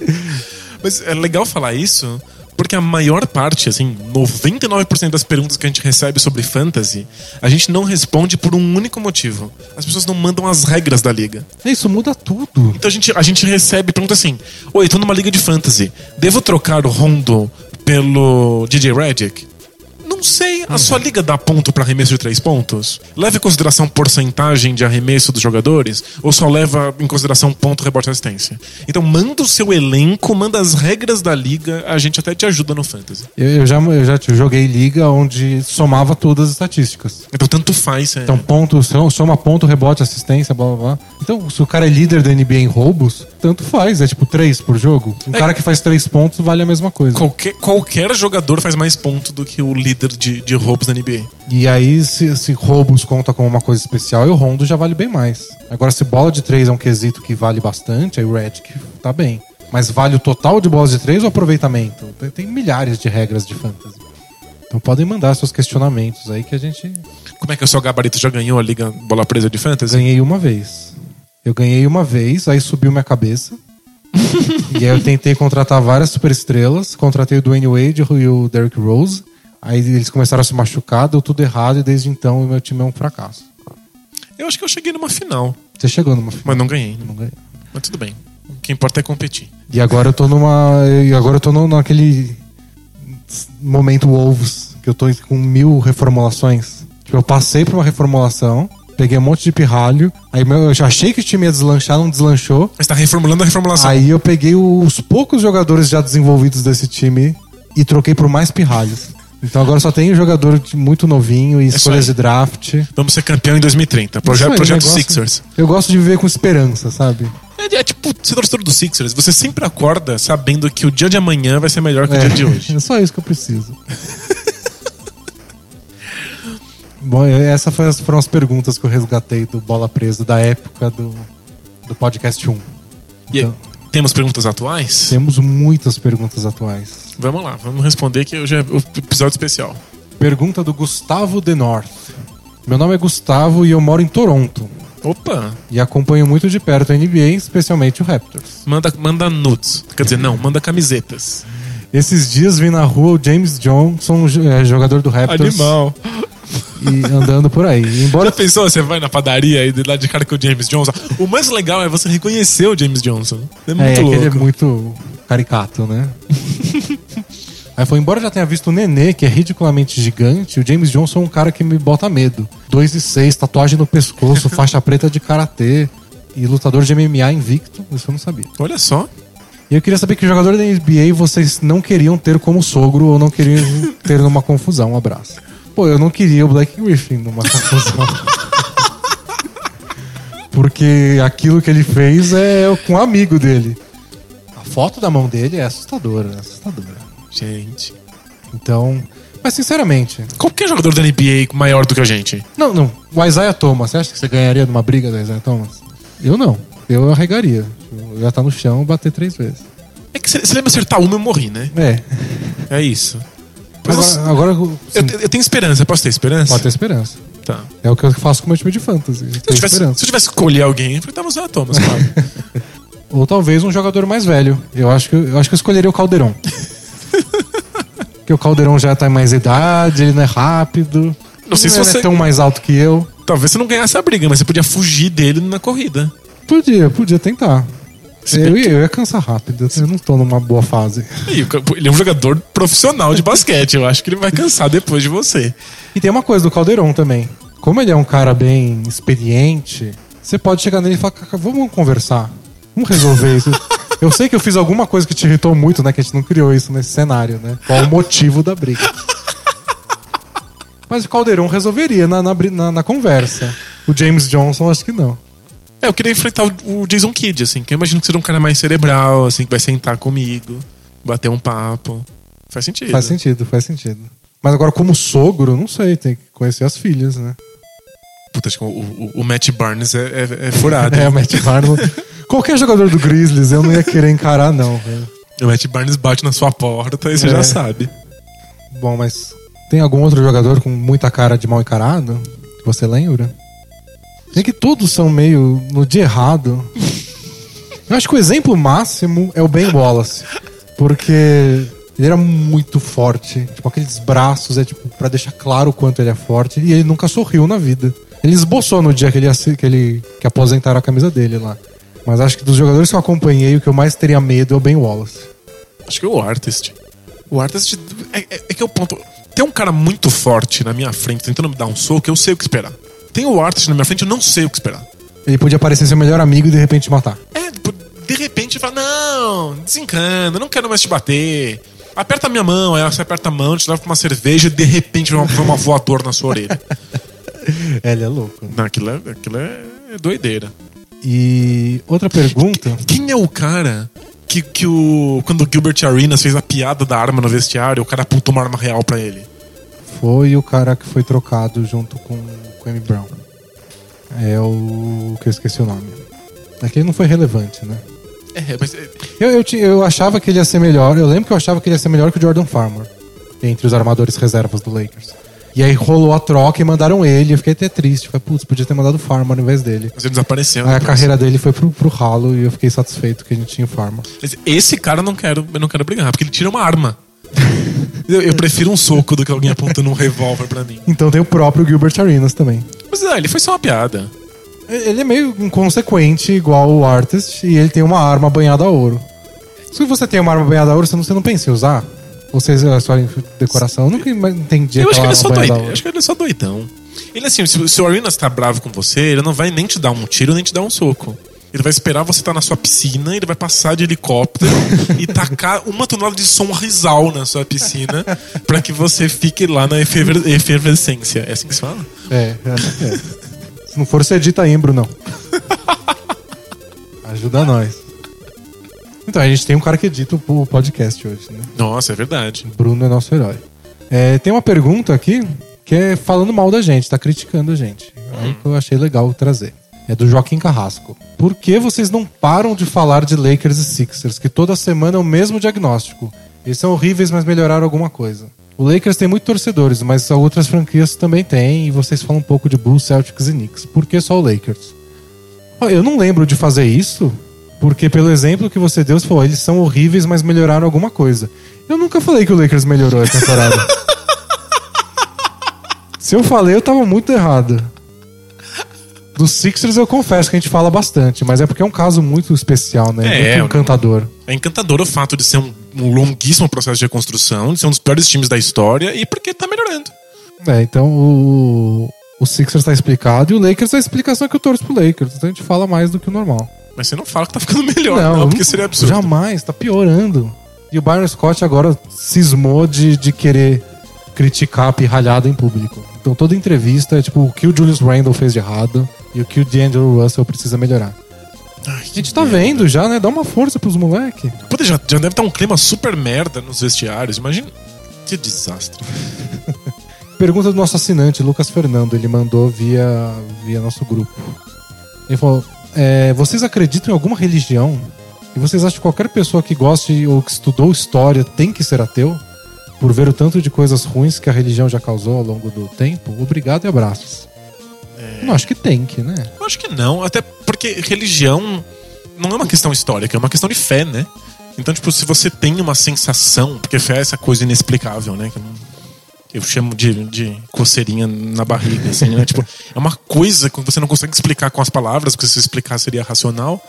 [SPEAKER 1] [laughs]
[SPEAKER 2] Mas é legal falar isso, porque a maior parte, assim, 99% das perguntas que a gente recebe sobre fantasy, a gente não responde por um único motivo. As pessoas não mandam as regras da liga.
[SPEAKER 1] Isso muda tudo.
[SPEAKER 2] Então a gente, a gente recebe pergunta assim: Oi, tô numa liga de fantasy. Devo trocar o Rondo pelo DJ Redick? Não sei, a sua liga dá ponto pra arremesso de três pontos? Leva em consideração porcentagem de arremesso dos jogadores? Ou só leva em consideração ponto, rebote e assistência? Então manda o seu elenco, manda as regras da liga, a gente até te ajuda no fantasy.
[SPEAKER 1] Eu, eu já, eu já joguei liga onde somava todas as estatísticas.
[SPEAKER 2] Então tanto faz. É.
[SPEAKER 1] Então, ponto, soma ponto, rebote, assistência, blá blá blá. Então, se o cara é líder da NBA em roubos, tanto faz. É tipo três por jogo. Um
[SPEAKER 2] É.
[SPEAKER 1] cara que faz três pontos vale a mesma coisa.
[SPEAKER 2] Qualquer, qualquer jogador faz mais ponto do que o líder de, de roubos da NBA.
[SPEAKER 1] E aí, se, se roubos conta como uma coisa especial, e o Rondo já vale bem mais. Agora, se bola de três é um quesito que vale bastante, aí o Redick tá bem. Mas vale o total de bolas de três ou aproveitamento? Tem, tem milhares de regras de fantasy. Então podem mandar seus questionamentos aí que a gente
[SPEAKER 2] Como é que o seu gabarito já ganhou a Liga Bola Presa de Fantasy?
[SPEAKER 1] ganhei uma vez. Eu ganhei uma vez, aí subiu minha cabeça. [laughs] e aí eu tentei contratar várias superestrelas. Contratei o Dwayne Wade e o Derrick Rose. Aí eles começaram a se machucar, deu tudo errado e desde então o meu time é um fracasso.
[SPEAKER 2] Eu acho que eu cheguei numa final,
[SPEAKER 1] Você chegou numa final.
[SPEAKER 2] mas não ganhei.
[SPEAKER 1] Não ganhei.
[SPEAKER 2] Mas tudo bem. O que importa é competir.
[SPEAKER 1] E agora eu tô numa. E agora eu tô no, naquele momento Wolves, que eu tô com mil reformulações. Tipo, eu passei por uma reformulação, peguei um monte de pirralho, aí eu já achei que o time ia deslanchar, não deslanchou.
[SPEAKER 2] Mas tá reformulando a reformulação.
[SPEAKER 1] Aí eu peguei os poucos jogadores já desenvolvidos desse time e troquei por mais pirralhos. Então agora só tem jogador muito novinho e
[SPEAKER 2] isso
[SPEAKER 1] escolhas de draft.
[SPEAKER 2] Vamos ser campeão em 2030. Proje
[SPEAKER 1] Isso aí,
[SPEAKER 2] projeto
[SPEAKER 1] negócio-
[SPEAKER 2] Sixers.
[SPEAKER 1] Eu gosto de viver com esperança, sabe?
[SPEAKER 2] É, é tipo ser torcedor do Sixers. Você sempre acorda sabendo que o dia de amanhã vai ser melhor que o dia de hoje. [laughs]
[SPEAKER 1] É só isso que eu preciso. [laughs] Bom, essas foram as, perguntas que eu resgatei do Bola Presa da época do, do podcast 1.
[SPEAKER 2] E aí,
[SPEAKER 1] Então,
[SPEAKER 2] temos perguntas atuais?
[SPEAKER 1] temos muitas perguntas atuais.
[SPEAKER 2] Vamos lá, vamos responder que hoje é o episódio especial.
[SPEAKER 1] Pergunta do Gustavo de North. Meu nome é Gustavo e eu moro em Toronto.
[SPEAKER 2] Opa,
[SPEAKER 1] E acompanho muito de perto a NBA, especialmente o Raptors.
[SPEAKER 2] manda, manda nudes. Quer dizer, não, manda camisetas.
[SPEAKER 1] Esses dias vi na rua o James Johnson, é, jogador do Raptors,
[SPEAKER 2] Animal.
[SPEAKER 1] e andando por aí. [laughs] E
[SPEAKER 2] Já
[SPEAKER 1] embora
[SPEAKER 2] pensou? Você vai na padaria e de lá de cara com o James Johnson. O mais legal é você reconhecer o James Johnson. É muito
[SPEAKER 1] é, é que
[SPEAKER 2] louco.
[SPEAKER 1] ele é muito caricato, né? [laughs] Aí foi, embora eu já tenha visto o Nenê, que é ridiculamente gigante, o James Johnson é um cara que me bota medo. 2 e 6, tatuagem no pescoço, [laughs] faixa preta de karatê e lutador de MMA invicto, isso eu não sabia.
[SPEAKER 2] Olha só.
[SPEAKER 1] E eu queria saber que jogador da NBA vocês não queriam ter como sogro ou não queriam [laughs] ter numa confusão. Um abraço. Pô, eu não queria o Black Griffin numa confusão. [laughs] Porque aquilo que ele fez é com um amigo dele. A foto da mão dele é assustadora, é assustadora.
[SPEAKER 2] Gente.
[SPEAKER 1] Então. Mas sinceramente.
[SPEAKER 2] Qualquer jogador da NBA maior do que a gente.
[SPEAKER 1] Não, não. O Isaiah Thomas, você acha que você ganharia numa briga do Isaiah Thomas? Eu não. Eu arregaria. Eu ia estar no chão e bater três vezes.
[SPEAKER 2] É que ele me acertar uma, eu morri, né?
[SPEAKER 1] É.
[SPEAKER 2] É isso. Mas
[SPEAKER 1] Agora,
[SPEAKER 2] eu,
[SPEAKER 1] agora
[SPEAKER 2] eu, eu tenho esperança. Posso ter esperança?
[SPEAKER 1] pode ter esperança.
[SPEAKER 2] Tá.
[SPEAKER 1] É o que eu faço com o meu time de fantasy.
[SPEAKER 2] Se eu, tivesse, se eu tivesse que escolher alguém, eu o Zé Thomas, claro. [laughs]
[SPEAKER 1] Ou talvez um jogador mais velho. Eu acho que eu, acho que eu escolheria o Caldeirão. Porque o Caldeirão já tá em mais idade, ele não é rápido.
[SPEAKER 2] Não sei se
[SPEAKER 1] ele
[SPEAKER 2] você-
[SPEAKER 1] é tão mais alto que eu.
[SPEAKER 2] Talvez você não ganhasse a briga, mas você podia fugir dele na corrida.
[SPEAKER 1] Podia, podia tentar.
[SPEAKER 2] Se
[SPEAKER 1] Eu,
[SPEAKER 2] que-
[SPEAKER 1] ia- eu ia cansar rápido. Eu não tô numa boa fase.
[SPEAKER 2] O ca- ele é um jogador profissional de basquete. Eu acho que ele vai cansar depois de você.
[SPEAKER 1] E tem uma coisa do Caldeirão também. Como ele é um cara bem experiente, você pode chegar nele e falar, "Cacá, vamos conversar. Vamos resolver isso. [laughs] Eu sei que eu fiz alguma coisa que te irritou muito, né? Que a gente não criou isso nesse cenário, né? Qual o motivo da briga? Mas o Caldeirão resolveria na, na, na- na conversa. O James Johnson, acho que não.
[SPEAKER 2] É, eu queria enfrentar o, o Jason Kidd, assim, que eu imagino que seja um cara mais cerebral, assim, que vai sentar comigo, bater um papo. Faz sentido.
[SPEAKER 1] Faz sentido, faz sentido. Mas agora, como sogro, não sei, tem que conhecer as filhas, né?
[SPEAKER 2] Puta, acho que o, o- o Matt Barnes é, é, é furado. [laughs]
[SPEAKER 1] É, o Matt Barnes. Qualquer jogador do Grizzlies eu não ia querer encarar, não, velho.
[SPEAKER 2] O Matt Barnes bate na sua porta e você
[SPEAKER 1] É.
[SPEAKER 2] já sabe.
[SPEAKER 1] Bom, mas tem algum outro jogador com muita cara de mal encarado? Que você lembra? É que todos são meio no dia errado. Eu acho que o exemplo máximo é o Ben Wallace. Porque ele era muito forte. Tipo, aqueles braços é tipo pra deixar claro o quanto ele é forte. E ele nunca sorriu na vida. Ele esboçou no dia que ele, que ele que aposentaram a camisa dele lá. Mas acho que dos jogadores que eu acompanhei, o que eu mais teria medo é o Ben Wallace.
[SPEAKER 2] Acho que é o Artist. O Artist é, é- é que é o ponto. Tem um cara muito forte na minha frente tentando me dar um soco, eu sei o que esperar. Tem o Artist na minha frente, eu não sei o que esperar.
[SPEAKER 1] Ele podia parecer seu melhor amigo e de repente matar.
[SPEAKER 2] É, tipo, de repente fala: Não, desencana, não quero mais te bater. Aperta a minha mão, aí você aperta a mão, te leva pra uma cerveja e de repente vem uma, voadora na sua orelha. [laughs] [laughs]
[SPEAKER 1] É, ele é louco.
[SPEAKER 2] Não, aquilo é, aquilo é doideira.
[SPEAKER 1] E outra pergunta.
[SPEAKER 2] Quem é o cara que, que o. Quando o Gilbert Arenas fez a piada da arma no vestiário, o cara apontou uma arma real pra ele?
[SPEAKER 1] Foi o cara que foi trocado junto com o M. Brown. É o que eu esqueci o nome. É que ele não foi relevante, né?
[SPEAKER 2] É, mas. é,
[SPEAKER 1] Eu, eu, eu achava que ele ia ser melhor. Eu lembro que eu achava que ele ia ser melhor que o Jordan Farmer. entre os armadores reservas do Lakers. E aí rolou a troca e mandaram ele. Eu fiquei até triste. Falei, putz, podia ter mandado o Farmer ao invés dele.
[SPEAKER 2] Mas ele desapareceu.
[SPEAKER 1] Aí a
[SPEAKER 2] né?
[SPEAKER 1] carreira dele foi pro, pro ralo e eu fiquei satisfeito que a gente tinha o.
[SPEAKER 2] Mas Esse cara eu não quero, eu não quero brigar, porque ele tira uma arma. [laughs] Eu, eu prefiro um soco do que alguém apontando um revólver pra mim.
[SPEAKER 1] Então tem o próprio Gilbert Arenas também.
[SPEAKER 2] Mas ah, ele foi só uma piada.
[SPEAKER 1] Ele é meio inconsequente, igual o Artist, e ele tem uma arma banhada a ouro. Se você tem uma arma banhada a ouro, você não, você não pensa em usar? Ou você é só em decoração? Eu nunca entendi
[SPEAKER 2] Eu acho que ele é só
[SPEAKER 1] a ouro.
[SPEAKER 2] acho que ele é só doidão. Ele assim, se, se o Arenas tá bravo com você, ele não vai nem te dar um tiro, nem te dar um soco. Ele vai esperar você estar na sua piscina, ele vai passar de helicóptero [laughs] e tacar uma tonelada de som risal na sua piscina pra que você fique lá na eferver- efervescência. É assim que se fala?
[SPEAKER 1] É, é, é. Se não for, você edita Embro, não. [laughs] Ajuda nós. Então, a gente tem um cara que edita o podcast hoje, né?
[SPEAKER 2] Nossa, é verdade.
[SPEAKER 1] Bruno é nosso herói. É, tem uma pergunta aqui que é falando mal da gente, tá criticando a gente. Aí que eu achei legal trazer. É do Joaquim Carrasco. Por que vocês não param de falar de Lakers e Sixers, que toda semana é o mesmo diagnóstico? Eles são horríveis, mas melhoraram alguma coisa. O Lakers tem muitos torcedores, mas outras franquias também têm, e vocês falam um pouco de Bulls, Celtics e Knicks. Por que só o Lakers? Eu não lembro de fazer isso, porque pelo exemplo que você deu, você falou, eles são horríveis, mas melhoraram alguma coisa. Eu nunca falei que o Lakers melhorou a temporada. [laughs] Se eu falei, eu tava muito errado. Dos Sixers eu confesso que a gente fala bastante, mas é porque é um caso muito especial, né?
[SPEAKER 2] É,
[SPEAKER 1] muito encantador.
[SPEAKER 2] É encantador o fato de ser um, um longuíssimo processo de reconstrução, de ser um dos piores times da história e porque tá melhorando.
[SPEAKER 1] É, então o, o Sixers tá explicado e o Lakers a explicação é que eu torço pro Lakers. Então a gente fala mais do que o normal.
[SPEAKER 2] Mas você não fala que tá ficando [laughs] melhor, não, porque seria absurdo.
[SPEAKER 1] Jamais, tá piorando. E o Byron Scott agora cismou de, de querer criticar a pirralhada em público. Então toda entrevista é tipo o que o Julius Randle fez de errado e o que o D'Angelo Russell precisa melhorar.
[SPEAKER 2] Ai,
[SPEAKER 1] A gente tá vendo já, né? Dá uma força pros moleque.
[SPEAKER 2] Puta, já, já deve estar um clima super merda nos vestiários. Imagina. Que desastre. [laughs]
[SPEAKER 1] Pergunta do nosso assinante, Lucas Fernando. Ele mandou via, via nosso grupo. Ele falou: é, Vocês acreditam em alguma religião? E vocês acham que qualquer pessoa que goste ou que estudou história tem que ser ateu? Por ver o tanto de coisas ruins que a religião já causou ao longo do tempo? Obrigado e abraços. Não, acho que tem que, né?
[SPEAKER 2] Eu acho que não, até porque religião não é uma questão histórica, é uma questão de fé, né? Então, tipo, se você tem uma sensação, porque fé é essa coisa inexplicável, né? Que não- eu chamo de, de coceirinha na barriga, assim, né? [laughs] tipo, é uma coisa que você não consegue explicar com as palavras, porque se explicar seria racional.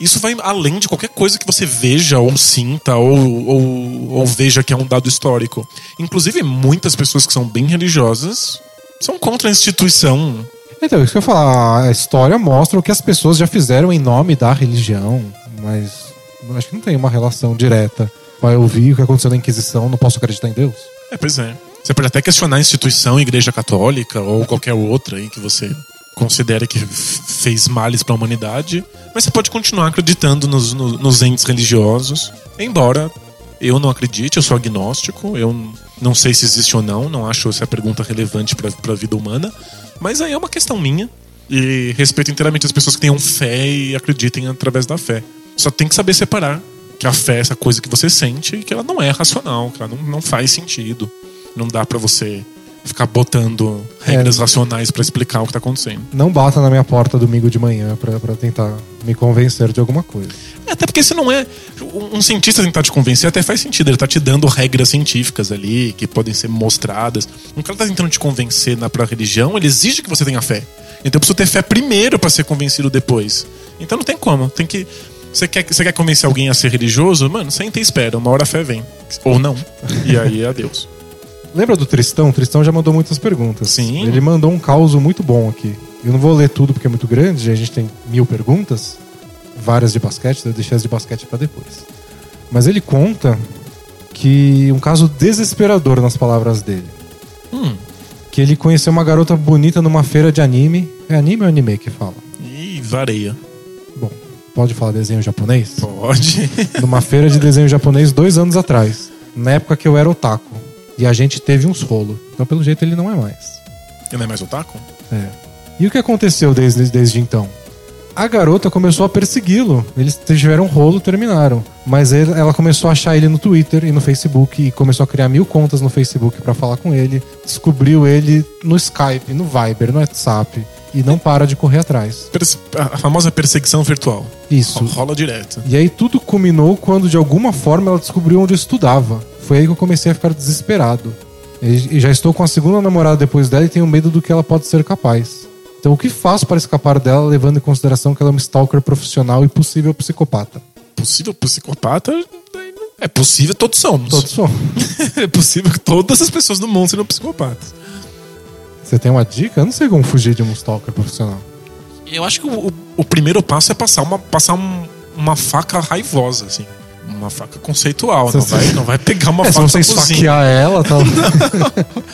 [SPEAKER 2] Isso vai além de qualquer coisa que você veja ou sinta ou, ou, ou veja que é um dado histórico. Inclusive, muitas pessoas que são bem religiosas são contra a instituição
[SPEAKER 1] Então, isso que eu ia falar, a história mostra o que as pessoas já fizeram em nome da religião, mas acho que não tem uma relação direta. Vai ouvir o que aconteceu na Inquisição, não posso acreditar em Deus.
[SPEAKER 2] É, pois é. Você pode até questionar a instituição, igreja católica ou qualquer outra aí que você considere que fez males para a humanidade, mas você pode continuar acreditando nos, no- nos entes religiosos, embora eu não acredite, eu sou agnóstico, eu não sei se existe ou não, não acho essa pergunta relevante para a vida humana, mas aí é uma questão minha e respeito inteiramente as pessoas que tenham fé e acreditem através da fé. Só tem que saber separar que a fé é essa coisa que você sente e que ela não é racional, que ela não, não faz sentido. Não dá pra você ficar botando regras
[SPEAKER 1] É.
[SPEAKER 2] racionais pra explicar o que tá acontecendo.
[SPEAKER 1] Não bata na minha porta domingo de manhã pra, pra tentar me convencer de alguma coisa.
[SPEAKER 2] É, Até porque se não é. Um cientista tentar te convencer até faz sentido. Ele tá te dando regras científicas ali que podem ser mostradas. Um cara tá tentando te convencer na pra religião, ele exige que você tenha fé. Então eu preciso ter fé primeiro pra ser convencido depois. Então não tem como. Tem que. Você quer, você quer convencer alguém a ser religioso? Mano, senta e espera. Uma hora a fé vem. Ou não. E aí, adeus.
[SPEAKER 1] Lembra do Tristão? O Tristão já mandou muitas perguntas.
[SPEAKER 2] Sim.
[SPEAKER 1] Ele mandou um caos muito bom aqui. Eu não vou ler tudo porque é muito grande, a gente tem mil perguntas, várias de basquete, eu deixei as de basquete pra depois. Mas ele conta que um caso desesperador nas palavras dele.
[SPEAKER 2] Hum.
[SPEAKER 1] Que ele conheceu uma garota bonita numa feira de anime. É anime ou anime que fala?
[SPEAKER 2] E vareia.
[SPEAKER 1] Bom, pode falar desenho japonês?
[SPEAKER 2] Pode.
[SPEAKER 1] numa feira de desenho japonês dois anos atrás. Na época que eu era otaku. E a gente teve uns rolos. Então, pelo jeito, ele não é mais.
[SPEAKER 2] Ele não é mais otaku?
[SPEAKER 1] É. E o que aconteceu desde, desde então? A garota começou a persegui-lo. Eles tiveram um rolo, terminaram. Mas ele- ela começou a achar ele no Twitter e no Facebook e começou a criar mil contas no Facebook pra falar com ele. Descobriu ele no Skype, no Viber, no WhatsApp e não para de correr atrás.
[SPEAKER 2] A famosa perseguição virtual.
[SPEAKER 1] Isso.
[SPEAKER 2] Rola direto.
[SPEAKER 1] E aí tudo culminou quando de alguma forma ela descobriu onde eu estudava. Foi aí que eu comecei a ficar desesperado. E já estou com a segunda namorada depois dela e tenho medo do que ela pode ser capaz. Então o que faço para escapar dela, levando em consideração que ela é uma stalker profissional e possível psicopata?
[SPEAKER 2] Possível psicopata? É possível, todos somos.
[SPEAKER 1] Todos são. [laughs]
[SPEAKER 2] é possível que todas as pessoas do mundo sejam psicopatas.
[SPEAKER 1] Você tem uma dica? Eu não sei como fugir de um stalker profissional.
[SPEAKER 2] Eu acho que o, o- o primeiro passo é passar uma, passar um- uma faca raivosa, assim. Uma faca conceitual. Não
[SPEAKER 1] Você-
[SPEAKER 2] vai, [laughs] não vai pegar uma
[SPEAKER 1] É, se
[SPEAKER 2] faca
[SPEAKER 1] você
[SPEAKER 2] da cozinha.
[SPEAKER 1] esfaquear ela, tá... [laughs]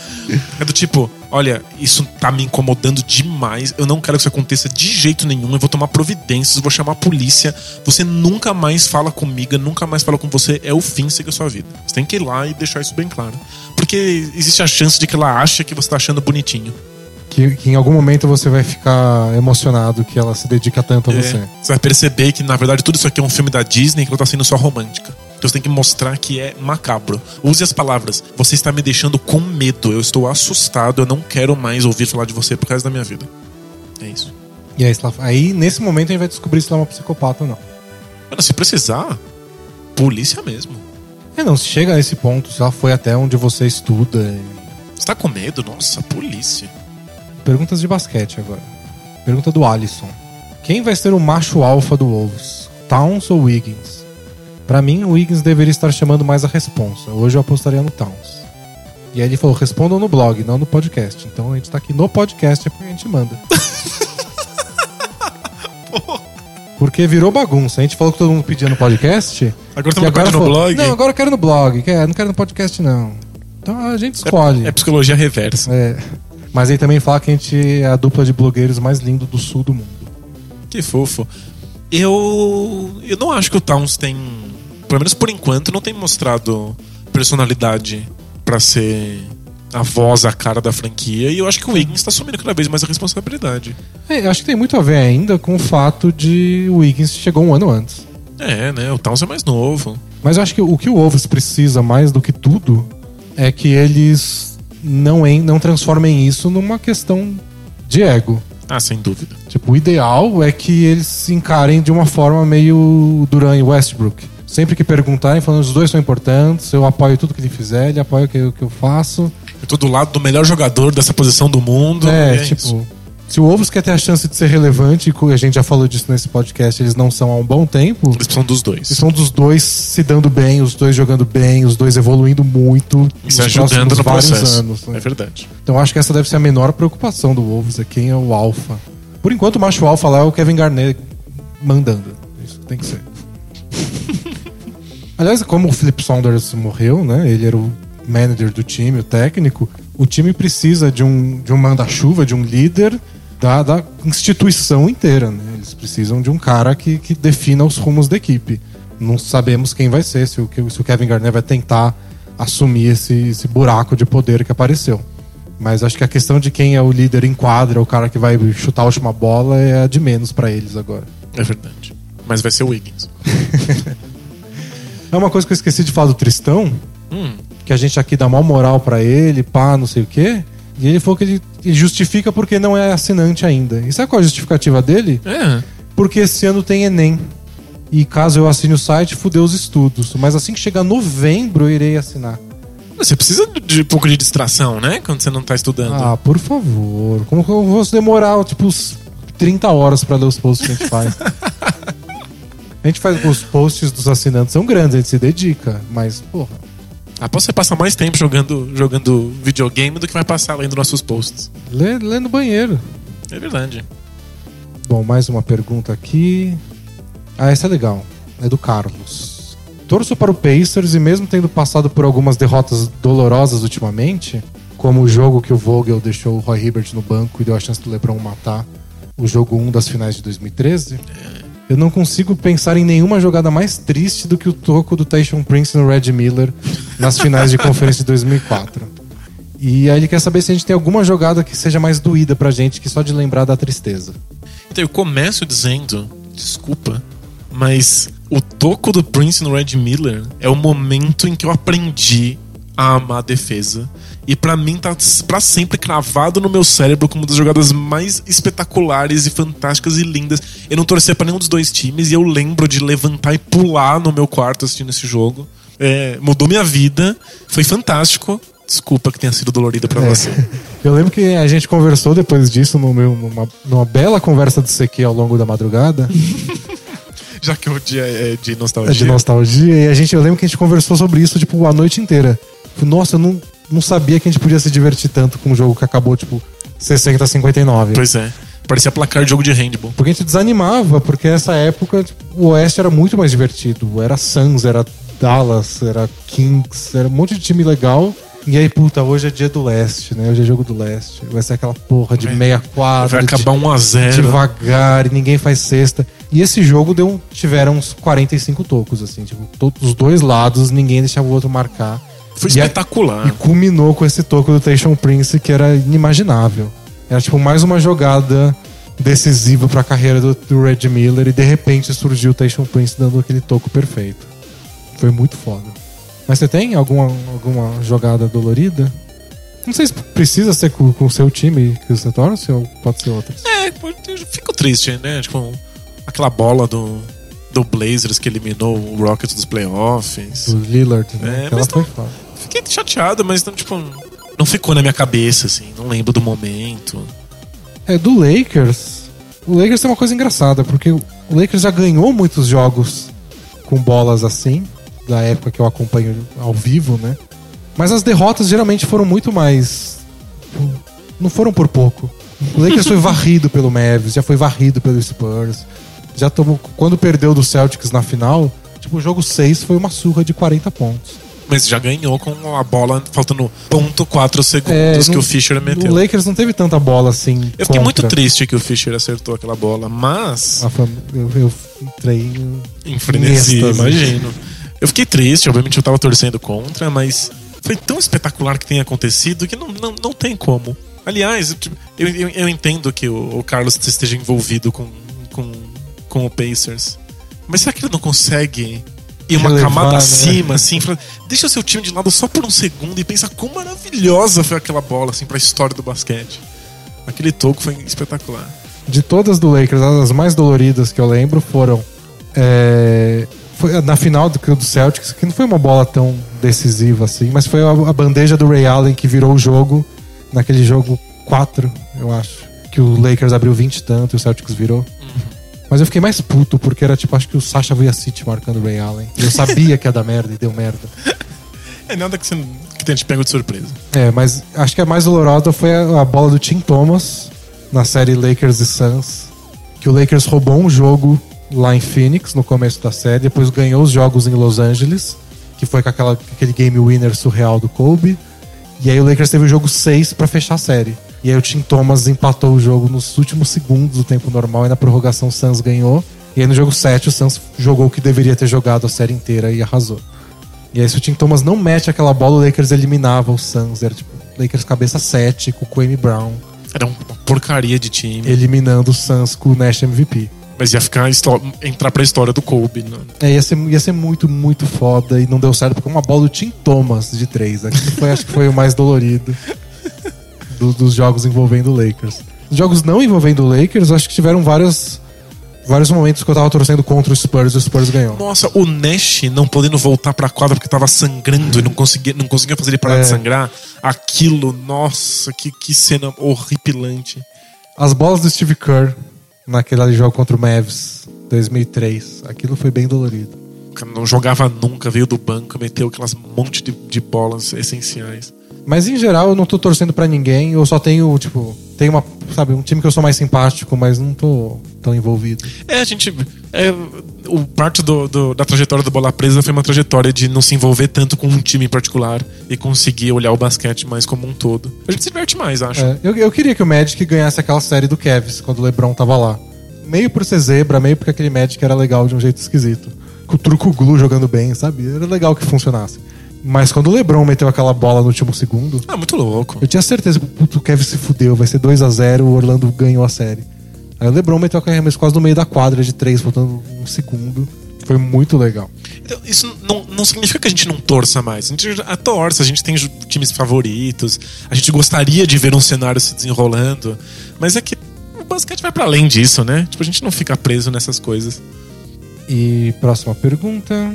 [SPEAKER 2] É do tipo, olha, isso tá me incomodando demais. Eu não quero que isso aconteça de jeito nenhum. Eu vou tomar providências, vou chamar a polícia. Você nunca mais fala comigo, nunca mais fala com você. É o fim, siga a sua vida. Você tem que ir lá e deixar isso bem claro. Porque existe a chance de que ela ache que você tá achando bonitinho.
[SPEAKER 1] Que, que em algum momento você vai ficar emocionado que ela se dedica tanto a
[SPEAKER 2] É,
[SPEAKER 1] você.
[SPEAKER 2] Você vai perceber que, na verdade, tudo isso aqui é um filme da Disney que ela tá sendo só romântica. Então você tem que mostrar que é macabro. Use as palavras. Você está me deixando com medo. Eu estou assustado. Eu não quero mais ouvir falar de você por causa da minha vida. É isso.
[SPEAKER 1] E aí, aí, nesse momento, a gente vai descobrir se ela é uma psicopata ou não.
[SPEAKER 2] Mano, se precisar, polícia mesmo.
[SPEAKER 1] É, não, se chega nesse ponto, se ela foi até onde você estuda. e-
[SPEAKER 2] Você tá com medo? Nossa, polícia.
[SPEAKER 1] Perguntas de basquete agora. Pergunta do Alisson. Quem vai ser o macho alfa do Wolves? Towns ou Wiggins? Pra mim, o Wiggins deveria estar chamando mais a responsa. Hoje eu apostaria no Towns. E aí ele falou: respondam no blog, não no podcast. Então a gente tá aqui no podcast, é porque a gente manda. [laughs] Porque virou bagunça. A gente falou que todo mundo pedia no podcast.
[SPEAKER 2] Agora estamos no
[SPEAKER 1] falou,
[SPEAKER 2] blog.
[SPEAKER 1] Não, agora eu quero no blog. Quer, não quero no podcast, não. Então a gente escolhe.
[SPEAKER 2] É psicologia reversa.
[SPEAKER 1] É. Mas aí também fala que a gente é a dupla de blogueiros mais lindo do sul do mundo.
[SPEAKER 2] Que fofo. Eu. Eu não acho que o Towns tem. Pelo menos por enquanto, não tem mostrado personalidade pra ser a voz, a cara da franquia. E eu acho que o Wiggins tá assumindo cada vez mais a responsabilidade.
[SPEAKER 1] É, eu acho que tem muito a ver ainda com o fato de o Wiggins chegou um ano antes.
[SPEAKER 2] É, né? O Towns é mais novo.
[SPEAKER 1] Mas eu acho que o que o Wolves precisa mais do que tudo é que eles não, en- não transformem isso numa questão de ego.
[SPEAKER 2] Ah, sem dúvida.
[SPEAKER 1] Tipo, o ideal é que eles se encarem de uma forma meio Duran e Westbrook. Sempre que perguntarem, falando os dois são importantes, eu apoio tudo que ele fizer, ele apoia o que, o que eu faço.
[SPEAKER 2] Eu tô do lado do melhor jogador dessa posição do mundo.
[SPEAKER 1] É,
[SPEAKER 2] é
[SPEAKER 1] tipo,
[SPEAKER 2] isso.
[SPEAKER 1] Se o Wolves quer ter a chance de ser relevante, e a gente já falou disso nesse podcast, eles não são há um bom tempo.
[SPEAKER 2] Eles precisam dos dois.
[SPEAKER 1] Eles são dos dois se dando bem, os dois jogando bem, os dois evoluindo muito
[SPEAKER 2] E se ajudando no processo.
[SPEAKER 1] anos. né?
[SPEAKER 2] É verdade.
[SPEAKER 1] Então acho que essa deve ser a menor preocupação do Wolves, é quem é o alfa. Por enquanto o macho alfa lá é o Kevin Garnett mandando. Isso tem que ser. [laughs] Aliás, como o Philip Saunders morreu, né? Ele era o manager do time, o técnico. O time precisa de um, de um manda-chuva, de um líder da, da instituição inteira, né? Eles precisam de um cara que, que defina os rumos da equipe. Não sabemos quem vai ser, se o, se o Kevin Garnett vai tentar assumir esse, esse buraco de poder que apareceu. Mas acho que a questão de quem é o líder em quadra, o cara que vai chutar a última bola, é a de menos pra eles agora.
[SPEAKER 2] É verdade. Mas vai ser o Wiggins. [laughs]
[SPEAKER 1] É uma coisa que eu esqueci de falar do Tristão,
[SPEAKER 2] Hum,
[SPEAKER 1] que a gente aqui dá mal moral pra ele, pá, não sei o quê. E ele falou que ele ele justifica porque não é assinante ainda. E sabe qual é a justificativa dele?
[SPEAKER 2] é.
[SPEAKER 1] Porque esse ano tem Enem. E caso eu assine o site, fudeu os estudos. Mas assim que chegar novembro, eu irei assinar.
[SPEAKER 2] Você precisa de um pouco de distração, né? Quando você não tá estudando.
[SPEAKER 1] Ah, por favor. Como que eu vou demorar, tipo, uns 30 horas pra ler os posts que a gente faz? [laughs] a gente faz os posts dos assinantes são grandes, a gente se dedica, mas, porra.
[SPEAKER 2] Após você passa mais tempo jogando, jogando videogame do que vai passar lendo nossos posts.
[SPEAKER 1] Lê, lê no banheiro.
[SPEAKER 2] É verdade.
[SPEAKER 1] Bom, mais uma pergunta aqui. Ah, essa é legal. É do Carlos. Torço para o Pacers e mesmo tendo passado por algumas derrotas dolorosas ultimamente, como o jogo que o Vogel deixou o Roy Hibbert no banco e deu a chance do LeBron matar, o jogo 1 das finais de 2013, eu não consigo pensar em nenhuma jogada mais triste do que o toco do Tyson Prince no Red Miller nas finais de [laughs] conferência de 2004. E aí ele quer saber se a gente tem alguma jogada que seja mais doída pra gente que só de lembrar da tristeza.
[SPEAKER 2] Eu começo dizendo, desculpa, mas o toco do Prince no Red Miller é o momento em que eu aprendi a amar a defesa. E pra mim tá pra sempre cravado no meu cérebro como uma das jogadas mais espetaculares e fantásticas e lindas. Eu não torcia pra nenhum dos dois times e eu lembro de levantar e pular no meu quarto assistindo esse jogo. É, mudou minha vida, foi fantástico. Desculpa que tenha sido dolorida pra você. [laughs]
[SPEAKER 1] Eu lembro que a gente conversou depois disso numa, numa bela conversa do CQ ao longo da madrugada. [laughs]
[SPEAKER 2] Já que o dia é de
[SPEAKER 1] É
[SPEAKER 2] nostalgia.
[SPEAKER 1] de nostalgia. E a gente, eu lembro que a gente conversou sobre isso, tipo, a noite inteira. Nossa, eu não, não sabia que a gente podia se divertir tanto com um jogo que acabou, tipo, 60 a 59.
[SPEAKER 2] Pois é. Parecia placar de jogo de handball.
[SPEAKER 1] Porque a gente desanimava, porque nessa época tipo, o Oeste era muito mais divertido. Era Suns, era Dallas, era Kings, era um monte de time legal. E aí, puta, hoje é dia do leste, né? Hoje é jogo do leste. Vai ser aquela porra de
[SPEAKER 2] Vai-
[SPEAKER 1] meia quadra.
[SPEAKER 2] Vai acabar
[SPEAKER 1] de,
[SPEAKER 2] 1 a 0
[SPEAKER 1] devagar e ninguém faz cesta. E esse jogo deu, tiveram uns 45 tocos, assim, tipo, todos os dois lados, ninguém deixava o outro marcar.
[SPEAKER 2] Foi
[SPEAKER 1] E a-
[SPEAKER 2] espetacular.
[SPEAKER 1] E culminou com esse toco do Tayshaun Prince que era inimaginável. Era tipo mais uma jogada decisiva pra carreira do, do Red Miller e de repente surgiu o Tayshaun Prince dando aquele toco perfeito. Foi muito foda. Mas você tem alguma, alguma jogada dolorida? Não sei se precisa ser com com o seu time que você torce ou pode ser outras.
[SPEAKER 2] É, fico triste, né? Tipo, aquela bola do, do Blazers que eliminou o Rockets dos playoffs.
[SPEAKER 1] Do Lillard, né?
[SPEAKER 2] É, mas
[SPEAKER 1] foi
[SPEAKER 2] não-
[SPEAKER 1] foda.
[SPEAKER 2] Fiquei chateado, mas não, tipo, não ficou na minha cabeça, assim. Não lembro do momento.
[SPEAKER 1] É, do Lakers. O Lakers tem uma coisa engraçada, porque o Lakers já ganhou muitos jogos com bolas assim, da época que eu acompanho ao vivo, né? Mas as derrotas geralmente foram muito mais. Não foram por pouco. O Lakers foi [laughs] varrido pelo Mavis, já foi varrido pelo Spurs. Já tomou. Quando perdeu do Celtics na final, tipo, o jogo 6 foi uma surra de 40 pontos.
[SPEAKER 2] Mas já ganhou com a bola faltando ponto quatro segundos
[SPEAKER 1] É,
[SPEAKER 2] que
[SPEAKER 1] no-
[SPEAKER 2] o Fischer meteu.
[SPEAKER 1] O Lakers não teve tanta bola assim.
[SPEAKER 2] Eu fiquei muito
[SPEAKER 1] contra.
[SPEAKER 2] triste que o Fischer acertou aquela bola, mas.
[SPEAKER 1] Eu, eu entrei em
[SPEAKER 2] Em frenesi, imagino. Eu fiquei triste, obviamente eu tava torcendo contra, mas foi tão espetacular que tenha acontecido que não, não, não tem como. Aliás, eu, eu, eu, eu entendo que o, o Carlos esteja envolvido com, com, com o Pacers. Mas será que ele não consegue ir uma camada
[SPEAKER 1] né?
[SPEAKER 2] acima, assim? Falar, Deixa o seu time de lado só por um segundo e pensa quão maravilhosa foi aquela bola, assim, pra história do basquete. Aquele toco foi espetacular.
[SPEAKER 1] De todas do Lakers, as mais doloridas que eu lembro foram. é, foi na final do, do Celtics, que não foi uma bola tão decisiva assim, mas foi a, a bandeja do Ray Allen que virou o jogo naquele jogo 4, eu acho. Que o Lakers abriu 20 e tanto e o Celtics virou. Mas eu fiquei mais puto, porque era tipo, acho que o Sasha Vujacic marcando o Ray Allen. Eu sabia que ia dar merda e deu merda. [laughs]
[SPEAKER 2] É nada que, você, que tenha te pego de surpresa.
[SPEAKER 1] É, mas acho que a mais dolorosa foi a, a bola do Tim Thomas na série Lakers e Suns. Que o Lakers roubou um jogo lá em Phoenix no começo da série, depois ganhou os jogos em Los Angeles, que foi com aquela, aquele game winner surreal do Kobe. E aí o Lakers teve o jogo 6 pra fechar a série. E aí o Tim Thomas empatou o jogo nos últimos segundos do tempo normal e na prorrogação o Suns ganhou. E aí no jogo 7 o Suns jogou o que deveria ter jogado a série inteira e arrasou. E aí, se o Tim Thomas não mete aquela bola, o Lakers eliminava o Suns. Era tipo, Lakers cabeça 7 com o Kwame Brown,
[SPEAKER 2] Era uma porcaria de time.
[SPEAKER 1] eliminando o Suns com o Nash MVP.
[SPEAKER 2] Mas ia ficar entrar pra história do Kobe. Né?
[SPEAKER 1] É, ia ser, ia ser muito, muito foda e não deu certo porque uma bola do Tim Thomas de 3. Aquilo foi, acho que foi o mais dolorido [laughs] do- dos jogos envolvendo o Lakers. Os jogos não envolvendo o Lakers, acho que tiveram vários, vários momentos que eu tava torcendo contra o Spurs e o Spurs ganhou.
[SPEAKER 2] Nossa, o Nash não podendo voltar pra quadra porque tava sangrando e não conseguia, não conseguia fazer ele parar
[SPEAKER 1] É.
[SPEAKER 2] de sangrar. Aquilo, nossa, que, que cena horripilante.
[SPEAKER 1] As bolas do Steve Kerr naquele jogo contra o Mavs 2003, aquilo foi bem dolorido.
[SPEAKER 2] O cara não jogava nunca, veio do banco, meteu aquelas monte de, de bolas essenciais.
[SPEAKER 1] Mas em geral eu não tô torcendo pra ninguém, eu só tenho, tipo, tenho uma, sabe, um time que eu sou mais simpático, mas não tô tão envolvido.
[SPEAKER 2] É, a gente. É, o parte do, do- da trajetória do Bola Presa foi uma trajetória de não se envolver tanto com um time em particular e conseguir olhar o basquete mais como um todo. A gente se diverte mais, acho.
[SPEAKER 1] É, eu, eu queria que o Magic ganhasse aquela série do Cavs quando o LeBron tava lá. Meio por ser zebra, meio porque aquele Magic era legal de um jeito esquisito. Com o truco glue jogando bem, sabe? Era legal que funcionasse. Mas quando o LeBron meteu aquela bola no último segundo,
[SPEAKER 2] Ah, muito louco.
[SPEAKER 1] eu tinha certeza que puto, o Kevin se fudeu, vai ser 2 a 0 o Orlando ganhou a série. Aí o LeBron meteu aquele arremesso quase no meio da quadra de três, faltando um segundo. Foi muito legal.
[SPEAKER 2] Então, isso não, não significa que a gente não torça mais. A gente já torce, a gente tem times favoritos, a gente gostaria de ver um cenário se desenrolando. Mas é que o basquete vai pra além disso, né? Tipo, a gente não fica preso nessas coisas.
[SPEAKER 1] E próxima pergunta.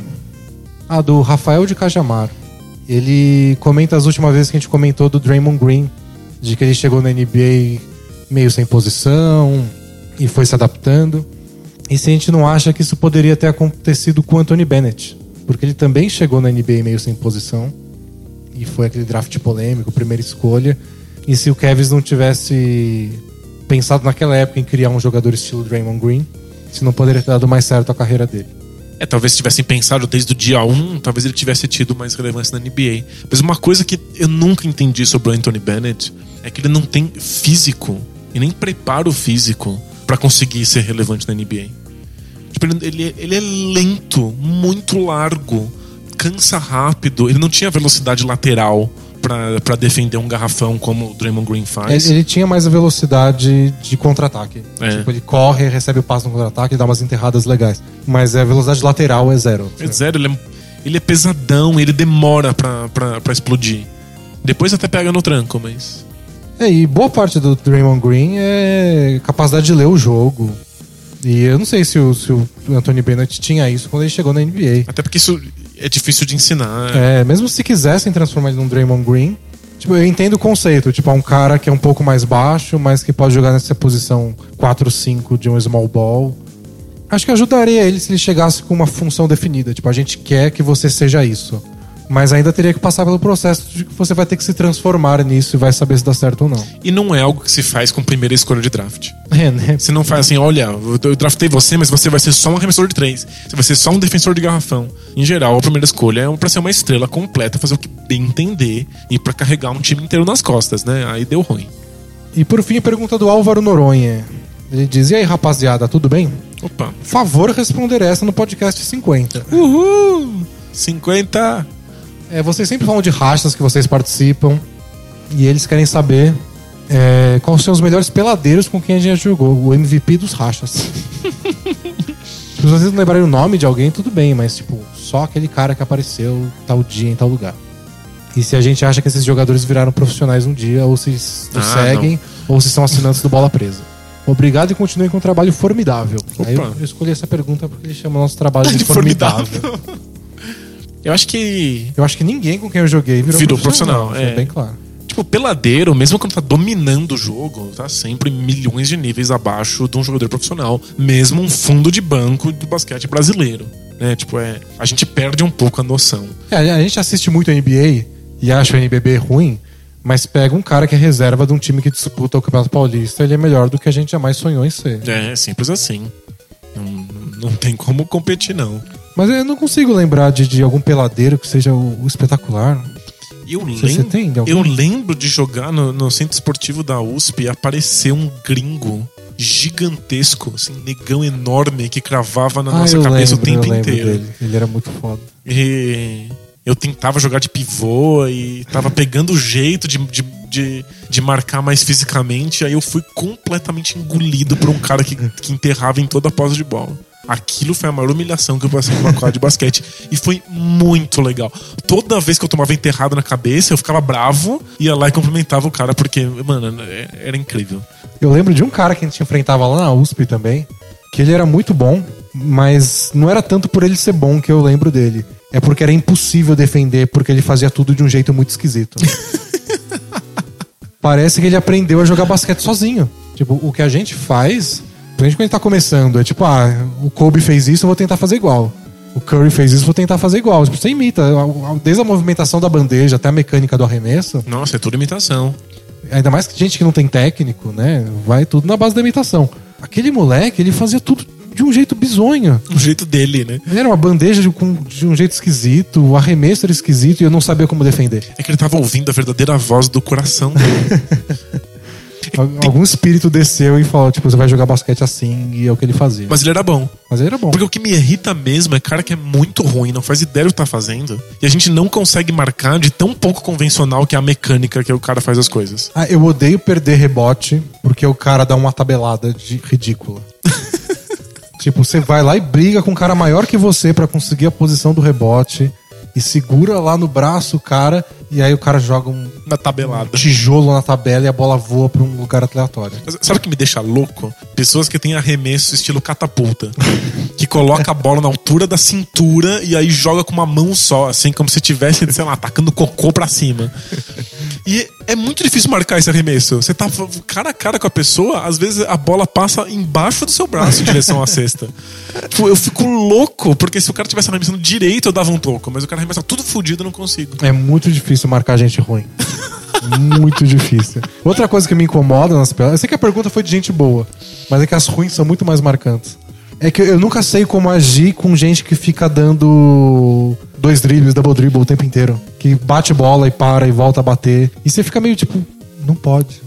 [SPEAKER 1] A do Rafael de Cajamar. Ele comenta as últimas vezes que a gente comentou do Draymond Green, de que ele chegou na NBA meio sem posição e foi se adaptando. E se a gente não acha que isso poderia ter acontecido com o Anthony Bennett, porque ele também chegou na NBA meio sem posição e foi aquele draft polêmico, primeira escolha. E se o Kevs não tivesse pensado naquela época em criar um jogador estilo Draymond Green, se não poderia ter dado mais certo a carreira dele.
[SPEAKER 2] É, talvez se tivessem pensado desde o dia 1, talvez ele tivesse tido mais relevância na NBA. Mas uma coisa que eu nunca entendi sobre o Anthony Bennett é que ele não tem físico e nem preparo físico pra conseguir ser relevante na NBA. Tipo, ele, ele é lento, muito largo, cansa rápido, ele não tinha velocidade lateral pra- pra defender um garrafão como o Draymond Green faz.
[SPEAKER 1] Ele, ele tinha mais a velocidade de contra-ataque.
[SPEAKER 2] É.
[SPEAKER 1] Tipo, ele corre, recebe o passo no contra-ataque e dá umas enterradas legais. Mas a velocidade lateral é zero.
[SPEAKER 2] É zero, ele é, ele é pesadão, ele demora pra explodir. Depois até pega no tranco, mas.
[SPEAKER 1] É, e boa parte do Draymond Green é capacidade de ler o jogo. E eu não sei se o, se o Anthony Bennett tinha isso quando ele chegou na NBA.
[SPEAKER 2] Até porque isso é difícil de ensinar.
[SPEAKER 1] É, mesmo se quisessem transformar ele num Draymond Green, tipo, eu entendo o conceito. Tipo, é um cara que é um pouco mais baixo, mas que pode jogar nessa posição 4-5 de um small ball. Acho que ajudaria ele se ele chegasse com uma função definida. Tipo, a gente quer que você seja isso. Mas ainda teria que passar pelo processo de que você vai ter que se transformar nisso e vai saber se dá certo ou não.
[SPEAKER 2] E não é algo que se faz com primeira escolha de draft.
[SPEAKER 1] É, né?
[SPEAKER 2] Você não faz assim, olha, eu draftei você, mas você vai ser só um arremessador de três. Você vai ser só um defensor de garrafão. Em geral, a primeira escolha é pra ser uma estrela completa, fazer o que bem entender e pra carregar um time inteiro nas costas, né? Aí deu ruim.
[SPEAKER 1] E por fim, a pergunta do Álvaro Noronha. Ele diz: E aí, rapaziada, tudo bem?
[SPEAKER 2] Opa.
[SPEAKER 1] Favor responder essa no podcast 50.
[SPEAKER 2] Uhul! 50.
[SPEAKER 1] É, vocês sempre falam de rachas que vocês participam e eles querem saber é, quais são os melhores peladeiros com quem a gente já jogou, o MVP dos rachas. [laughs] Se vocês não lembrarem o nome de alguém, tudo bem, mas tipo, só aquele cara que apareceu tal dia em tal lugar. E se a gente acha que esses jogadores viraram profissionais um dia, ou se
[SPEAKER 2] Ah,
[SPEAKER 1] seguem, ou se são assinantes do Bola Presa. Obrigado e continuem com um trabalho formidável. Aí eu, eu escolhi essa pergunta porque ele chama o nosso trabalho [laughs] de formidável.
[SPEAKER 2] Eu acho que
[SPEAKER 1] Eu acho que ninguém com quem eu joguei virou,
[SPEAKER 2] Virou profissional,
[SPEAKER 1] isso
[SPEAKER 2] é.
[SPEAKER 1] bem claro.
[SPEAKER 2] Tipo, peladeiro, mesmo quando tá dominando o jogo, tá sempre milhões de níveis abaixo de um jogador profissional. Mesmo um fundo de banco do basquete brasileiro. Né? Tipo, é. A gente perde um pouco a noção.
[SPEAKER 1] É, a gente assiste muito a NBA e acha o NBB ruim, mas pega um cara que é reserva de um time que disputa o Campeonato Paulista, ele é melhor do que a gente jamais sonhou em ser.
[SPEAKER 2] É, simples assim. Não, não tem como competir, não.
[SPEAKER 1] Mas eu não consigo lembrar de, de algum peladeiro que seja o, o espetacular.
[SPEAKER 2] Eu
[SPEAKER 1] Você- você
[SPEAKER 2] lembro,
[SPEAKER 1] tem
[SPEAKER 2] eu lembro de jogar no, no centro esportivo da USP e aparecer um gringo gigantesco, assim, negão enorme que cravava na nossa
[SPEAKER 1] Ah, eu
[SPEAKER 2] cabeça
[SPEAKER 1] lembro,
[SPEAKER 2] o tempo inteiro.
[SPEAKER 1] dele. Ele era muito foda.
[SPEAKER 2] E eu tentava jogar de pivô e tava pegando o jeito de, de, de, de marcar mais fisicamente. Aí eu fui completamente engolido por um cara que, que enterrava em toda a posse de bola. Aquilo foi a maior humilhação que eu passei numa quadra de basquete. E foi muito legal. Toda vez que eu tomava enterrado na cabeça, eu ficava bravo, ia lá e cumprimentava o cara, porque, mano, é- era incrível.
[SPEAKER 1] Eu lembro de um cara que a gente enfrentava lá na USP também, que ele era muito bom, mas não era tanto por ele ser bom que eu lembro dele. É porque era impossível defender, porque ele fazia tudo de um jeito muito esquisito. [laughs] Parece que ele aprendeu a jogar basquete sozinho. Tipo, o que a gente faz, principalmente quando a gente tá começando, é tipo, ah, o Kobe fez isso, eu vou tentar fazer igual. O Curry fez isso, eu vou tentar fazer igual. Tipo, você imita, desde a movimentação da bandeja até a mecânica do arremesso.
[SPEAKER 2] Nossa, é tudo imitação.
[SPEAKER 1] Ainda mais que gente que não tem técnico, né? Vai tudo na base da imitação. Aquele moleque, ele fazia tudo de um jeito bizonho. [laughs]
[SPEAKER 2] O jeito dele, né?
[SPEAKER 1] Ele era uma bandeja de, com- de um jeito esquisito, o arremesso era esquisito e eu não sabia como defender.
[SPEAKER 2] É que ele tava ouvindo a verdadeira voz do coração dele. [laughs]
[SPEAKER 1] Al- Algum espírito desceu e falou, tipo, você vai jogar basquete assim, e é o que ele fazia. Mas,
[SPEAKER 2] Mas ele era bom.
[SPEAKER 1] ele era bom.
[SPEAKER 2] Porque o que me irrita mesmo é cara que é muito ruim, não faz ideia do que tá fazendo. E a gente não consegue marcar de tão pouco convencional que é a mecânica que o cara faz as coisas.
[SPEAKER 1] Ah, eu odeio perder rebote, porque o cara dá uma tabelada de ridícula. [laughs] tipo, você vai lá e briga com um cara maior que você pra conseguir a posição do rebote e segura lá no braço o cara e aí o cara joga um
[SPEAKER 2] Na tabelada.
[SPEAKER 1] tijolo na tabela e a bola voa pra um lugar aleatório.
[SPEAKER 2] Sabe o que me deixa louco? Pessoas que têm arremesso estilo catapulta. que coloca a bola na altura da cintura e aí joga com uma mão só, assim, como se estivesse, sei lá, atacando cocô pra cima. E é muito difícil marcar esse arremesso. Você tá cara a cara com a pessoa, às vezes a bola passa embaixo do seu braço em direção à cesta. Tipo, eu fico louco, porque se o cara tivesse arremessando direito, eu dava um toco. Mas o cara arremessa tudo fudido, eu não consigo.
[SPEAKER 1] É muito difícil marcar gente ruim. [laughs] muito difícil. Outra coisa que me incomoda nas pelas. Eu sei que a pergunta foi de gente boa, mas é que as ruins são muito mais marcantes. É que eu nunca sei como agir com gente que fica dando dois dribles, double dribble o tempo inteiro. Que bate bola e para e volta a bater. E você fica meio tipo, não pode.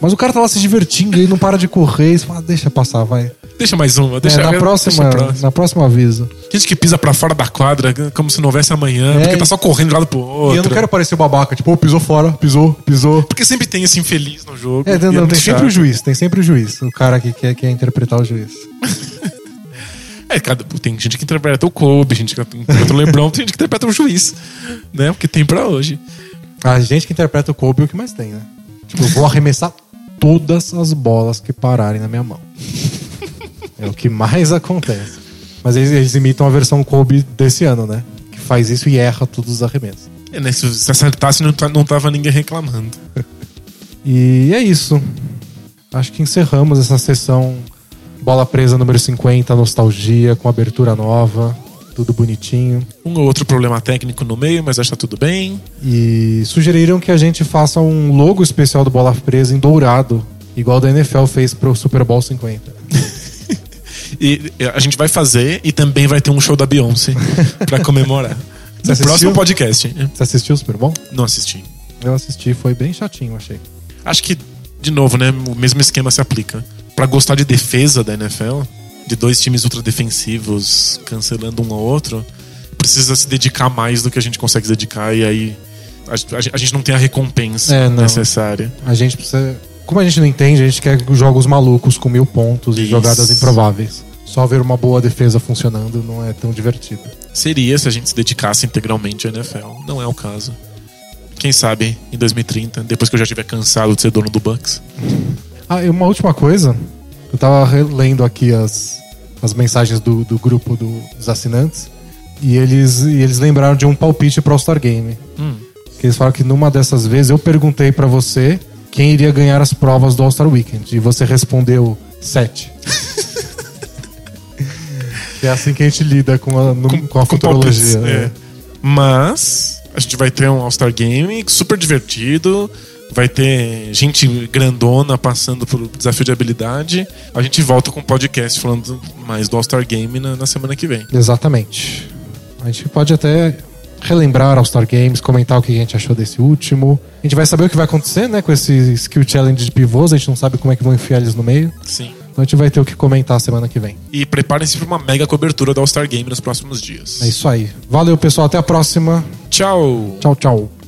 [SPEAKER 1] Mas o cara tá lá se divertindo e não para de correr. E você fala, deixa passar, vai.
[SPEAKER 2] Deixa mais uma, deixa
[SPEAKER 1] É, na,
[SPEAKER 2] deixa
[SPEAKER 1] próxima,
[SPEAKER 2] a próxima.
[SPEAKER 1] na próxima aviso.
[SPEAKER 2] Gente que pisa pra fora da quadra como se não houvesse amanhã,
[SPEAKER 1] É,
[SPEAKER 2] porque tá só correndo de um lado pro
[SPEAKER 1] E
[SPEAKER 2] outro.
[SPEAKER 1] eu não quero parecer babaca, tipo, "Ô, pisou fora, pisou, pisou.
[SPEAKER 2] Porque sempre tem esse infeliz no jogo.
[SPEAKER 1] É,
[SPEAKER 2] e
[SPEAKER 1] não, não,
[SPEAKER 2] muito
[SPEAKER 1] tem sempre
[SPEAKER 2] chato.
[SPEAKER 1] o juiz, tem sempre o juiz. O cara que quer, quer interpretar o juiz. [laughs]
[SPEAKER 2] É, cada- tem gente que interpreta o Kobe, gente que interpreta o Lebron, tem gente que interpreta o juiz. Né? O que tem pra hoje.
[SPEAKER 1] A gente que interpreta o Kobe é o que mais tem, né? Tipo, eu vou arremessar todas as bolas que pararem na minha mão. É o que mais [laughs] acontece. Mas eles, eles imitam a versão Kobe desse ano, né? Que faz isso e erra todos os arremessos.
[SPEAKER 2] É, né? Se, se acertasse, não, tá- não tava ninguém reclamando.
[SPEAKER 1] E é isso. Acho que encerramos essa sessão Bola Presa número 50, nostalgia, com abertura nova, tudo bonitinho.
[SPEAKER 2] Um ou outro problema técnico no meio, mas acho que tá tudo bem.
[SPEAKER 1] E sugeriram que a gente faça um logo especial do Bola Presa em dourado, igual da NFL fez pro Super Bowl 50. [laughs]
[SPEAKER 2] E a gente vai fazer e também vai ter um show da Beyoncé [laughs] pra comemorar.
[SPEAKER 1] Você assistiu?
[SPEAKER 2] próximo podcast.
[SPEAKER 1] Você assistiu o Super Bowl?
[SPEAKER 2] Não assisti.
[SPEAKER 1] Eu assisti, foi bem chatinho, achei.
[SPEAKER 2] Acho que, de novo, né? O mesmo esquema se aplica. Pra gostar de defesa da NFL, de dois times ultra defensivos cancelando um ao outro, precisa se dedicar mais do que a gente consegue se dedicar e aí a, a- a gente não tem a recompensa
[SPEAKER 1] É,
[SPEAKER 2] necessária.
[SPEAKER 1] A gente precisa. Como a gente não entende, a gente quer jogos malucos com mil pontos e
[SPEAKER 2] Isso.
[SPEAKER 1] jogadas improváveis. Só ver uma boa defesa funcionando não é tão divertido.
[SPEAKER 2] Seria se a gente se dedicasse integralmente à NFL. Não é o caso. Quem sabe em 2030, depois que eu já estiver cansado de ser dono do Bucks.
[SPEAKER 1] Ah, e uma última coisa. Eu tava relendo aqui as, as mensagens do, do grupo do- dos assinantes. E eles, e eles lembraram de um palpite pro All-Star Game. Que eles falaram que numa dessas vezes eu perguntei pra você quem iria ganhar as provas do All-Star Weekend. E você respondeu sete. [laughs] é assim que a gente lida com a, no- com a futurologia.
[SPEAKER 2] palpites, é.
[SPEAKER 1] né?
[SPEAKER 2] Mas a gente vai ter um All-Star Game super divertido. Vai ter gente grandona passando pelo desafio de habilidade. A gente volta com um podcast falando mais do All-Star Game na, na semana que vem.
[SPEAKER 1] Exatamente. A gente pode até relembrar All-Star Games, comentar o que a gente achou desse último. A gente vai saber o que vai acontecer, né, com esse Skill Challenge de pivôs. A gente não sabe como é que vão enfiar eles no meio.
[SPEAKER 2] Sim.
[SPEAKER 1] Então a gente vai ter o que comentar semana que vem.
[SPEAKER 2] E preparem-se para uma mega cobertura do All-Star Game nos próximos dias.
[SPEAKER 1] É isso aí. Valeu, pessoal. Até a próxima.
[SPEAKER 2] Tchau!
[SPEAKER 1] Tchau, tchau.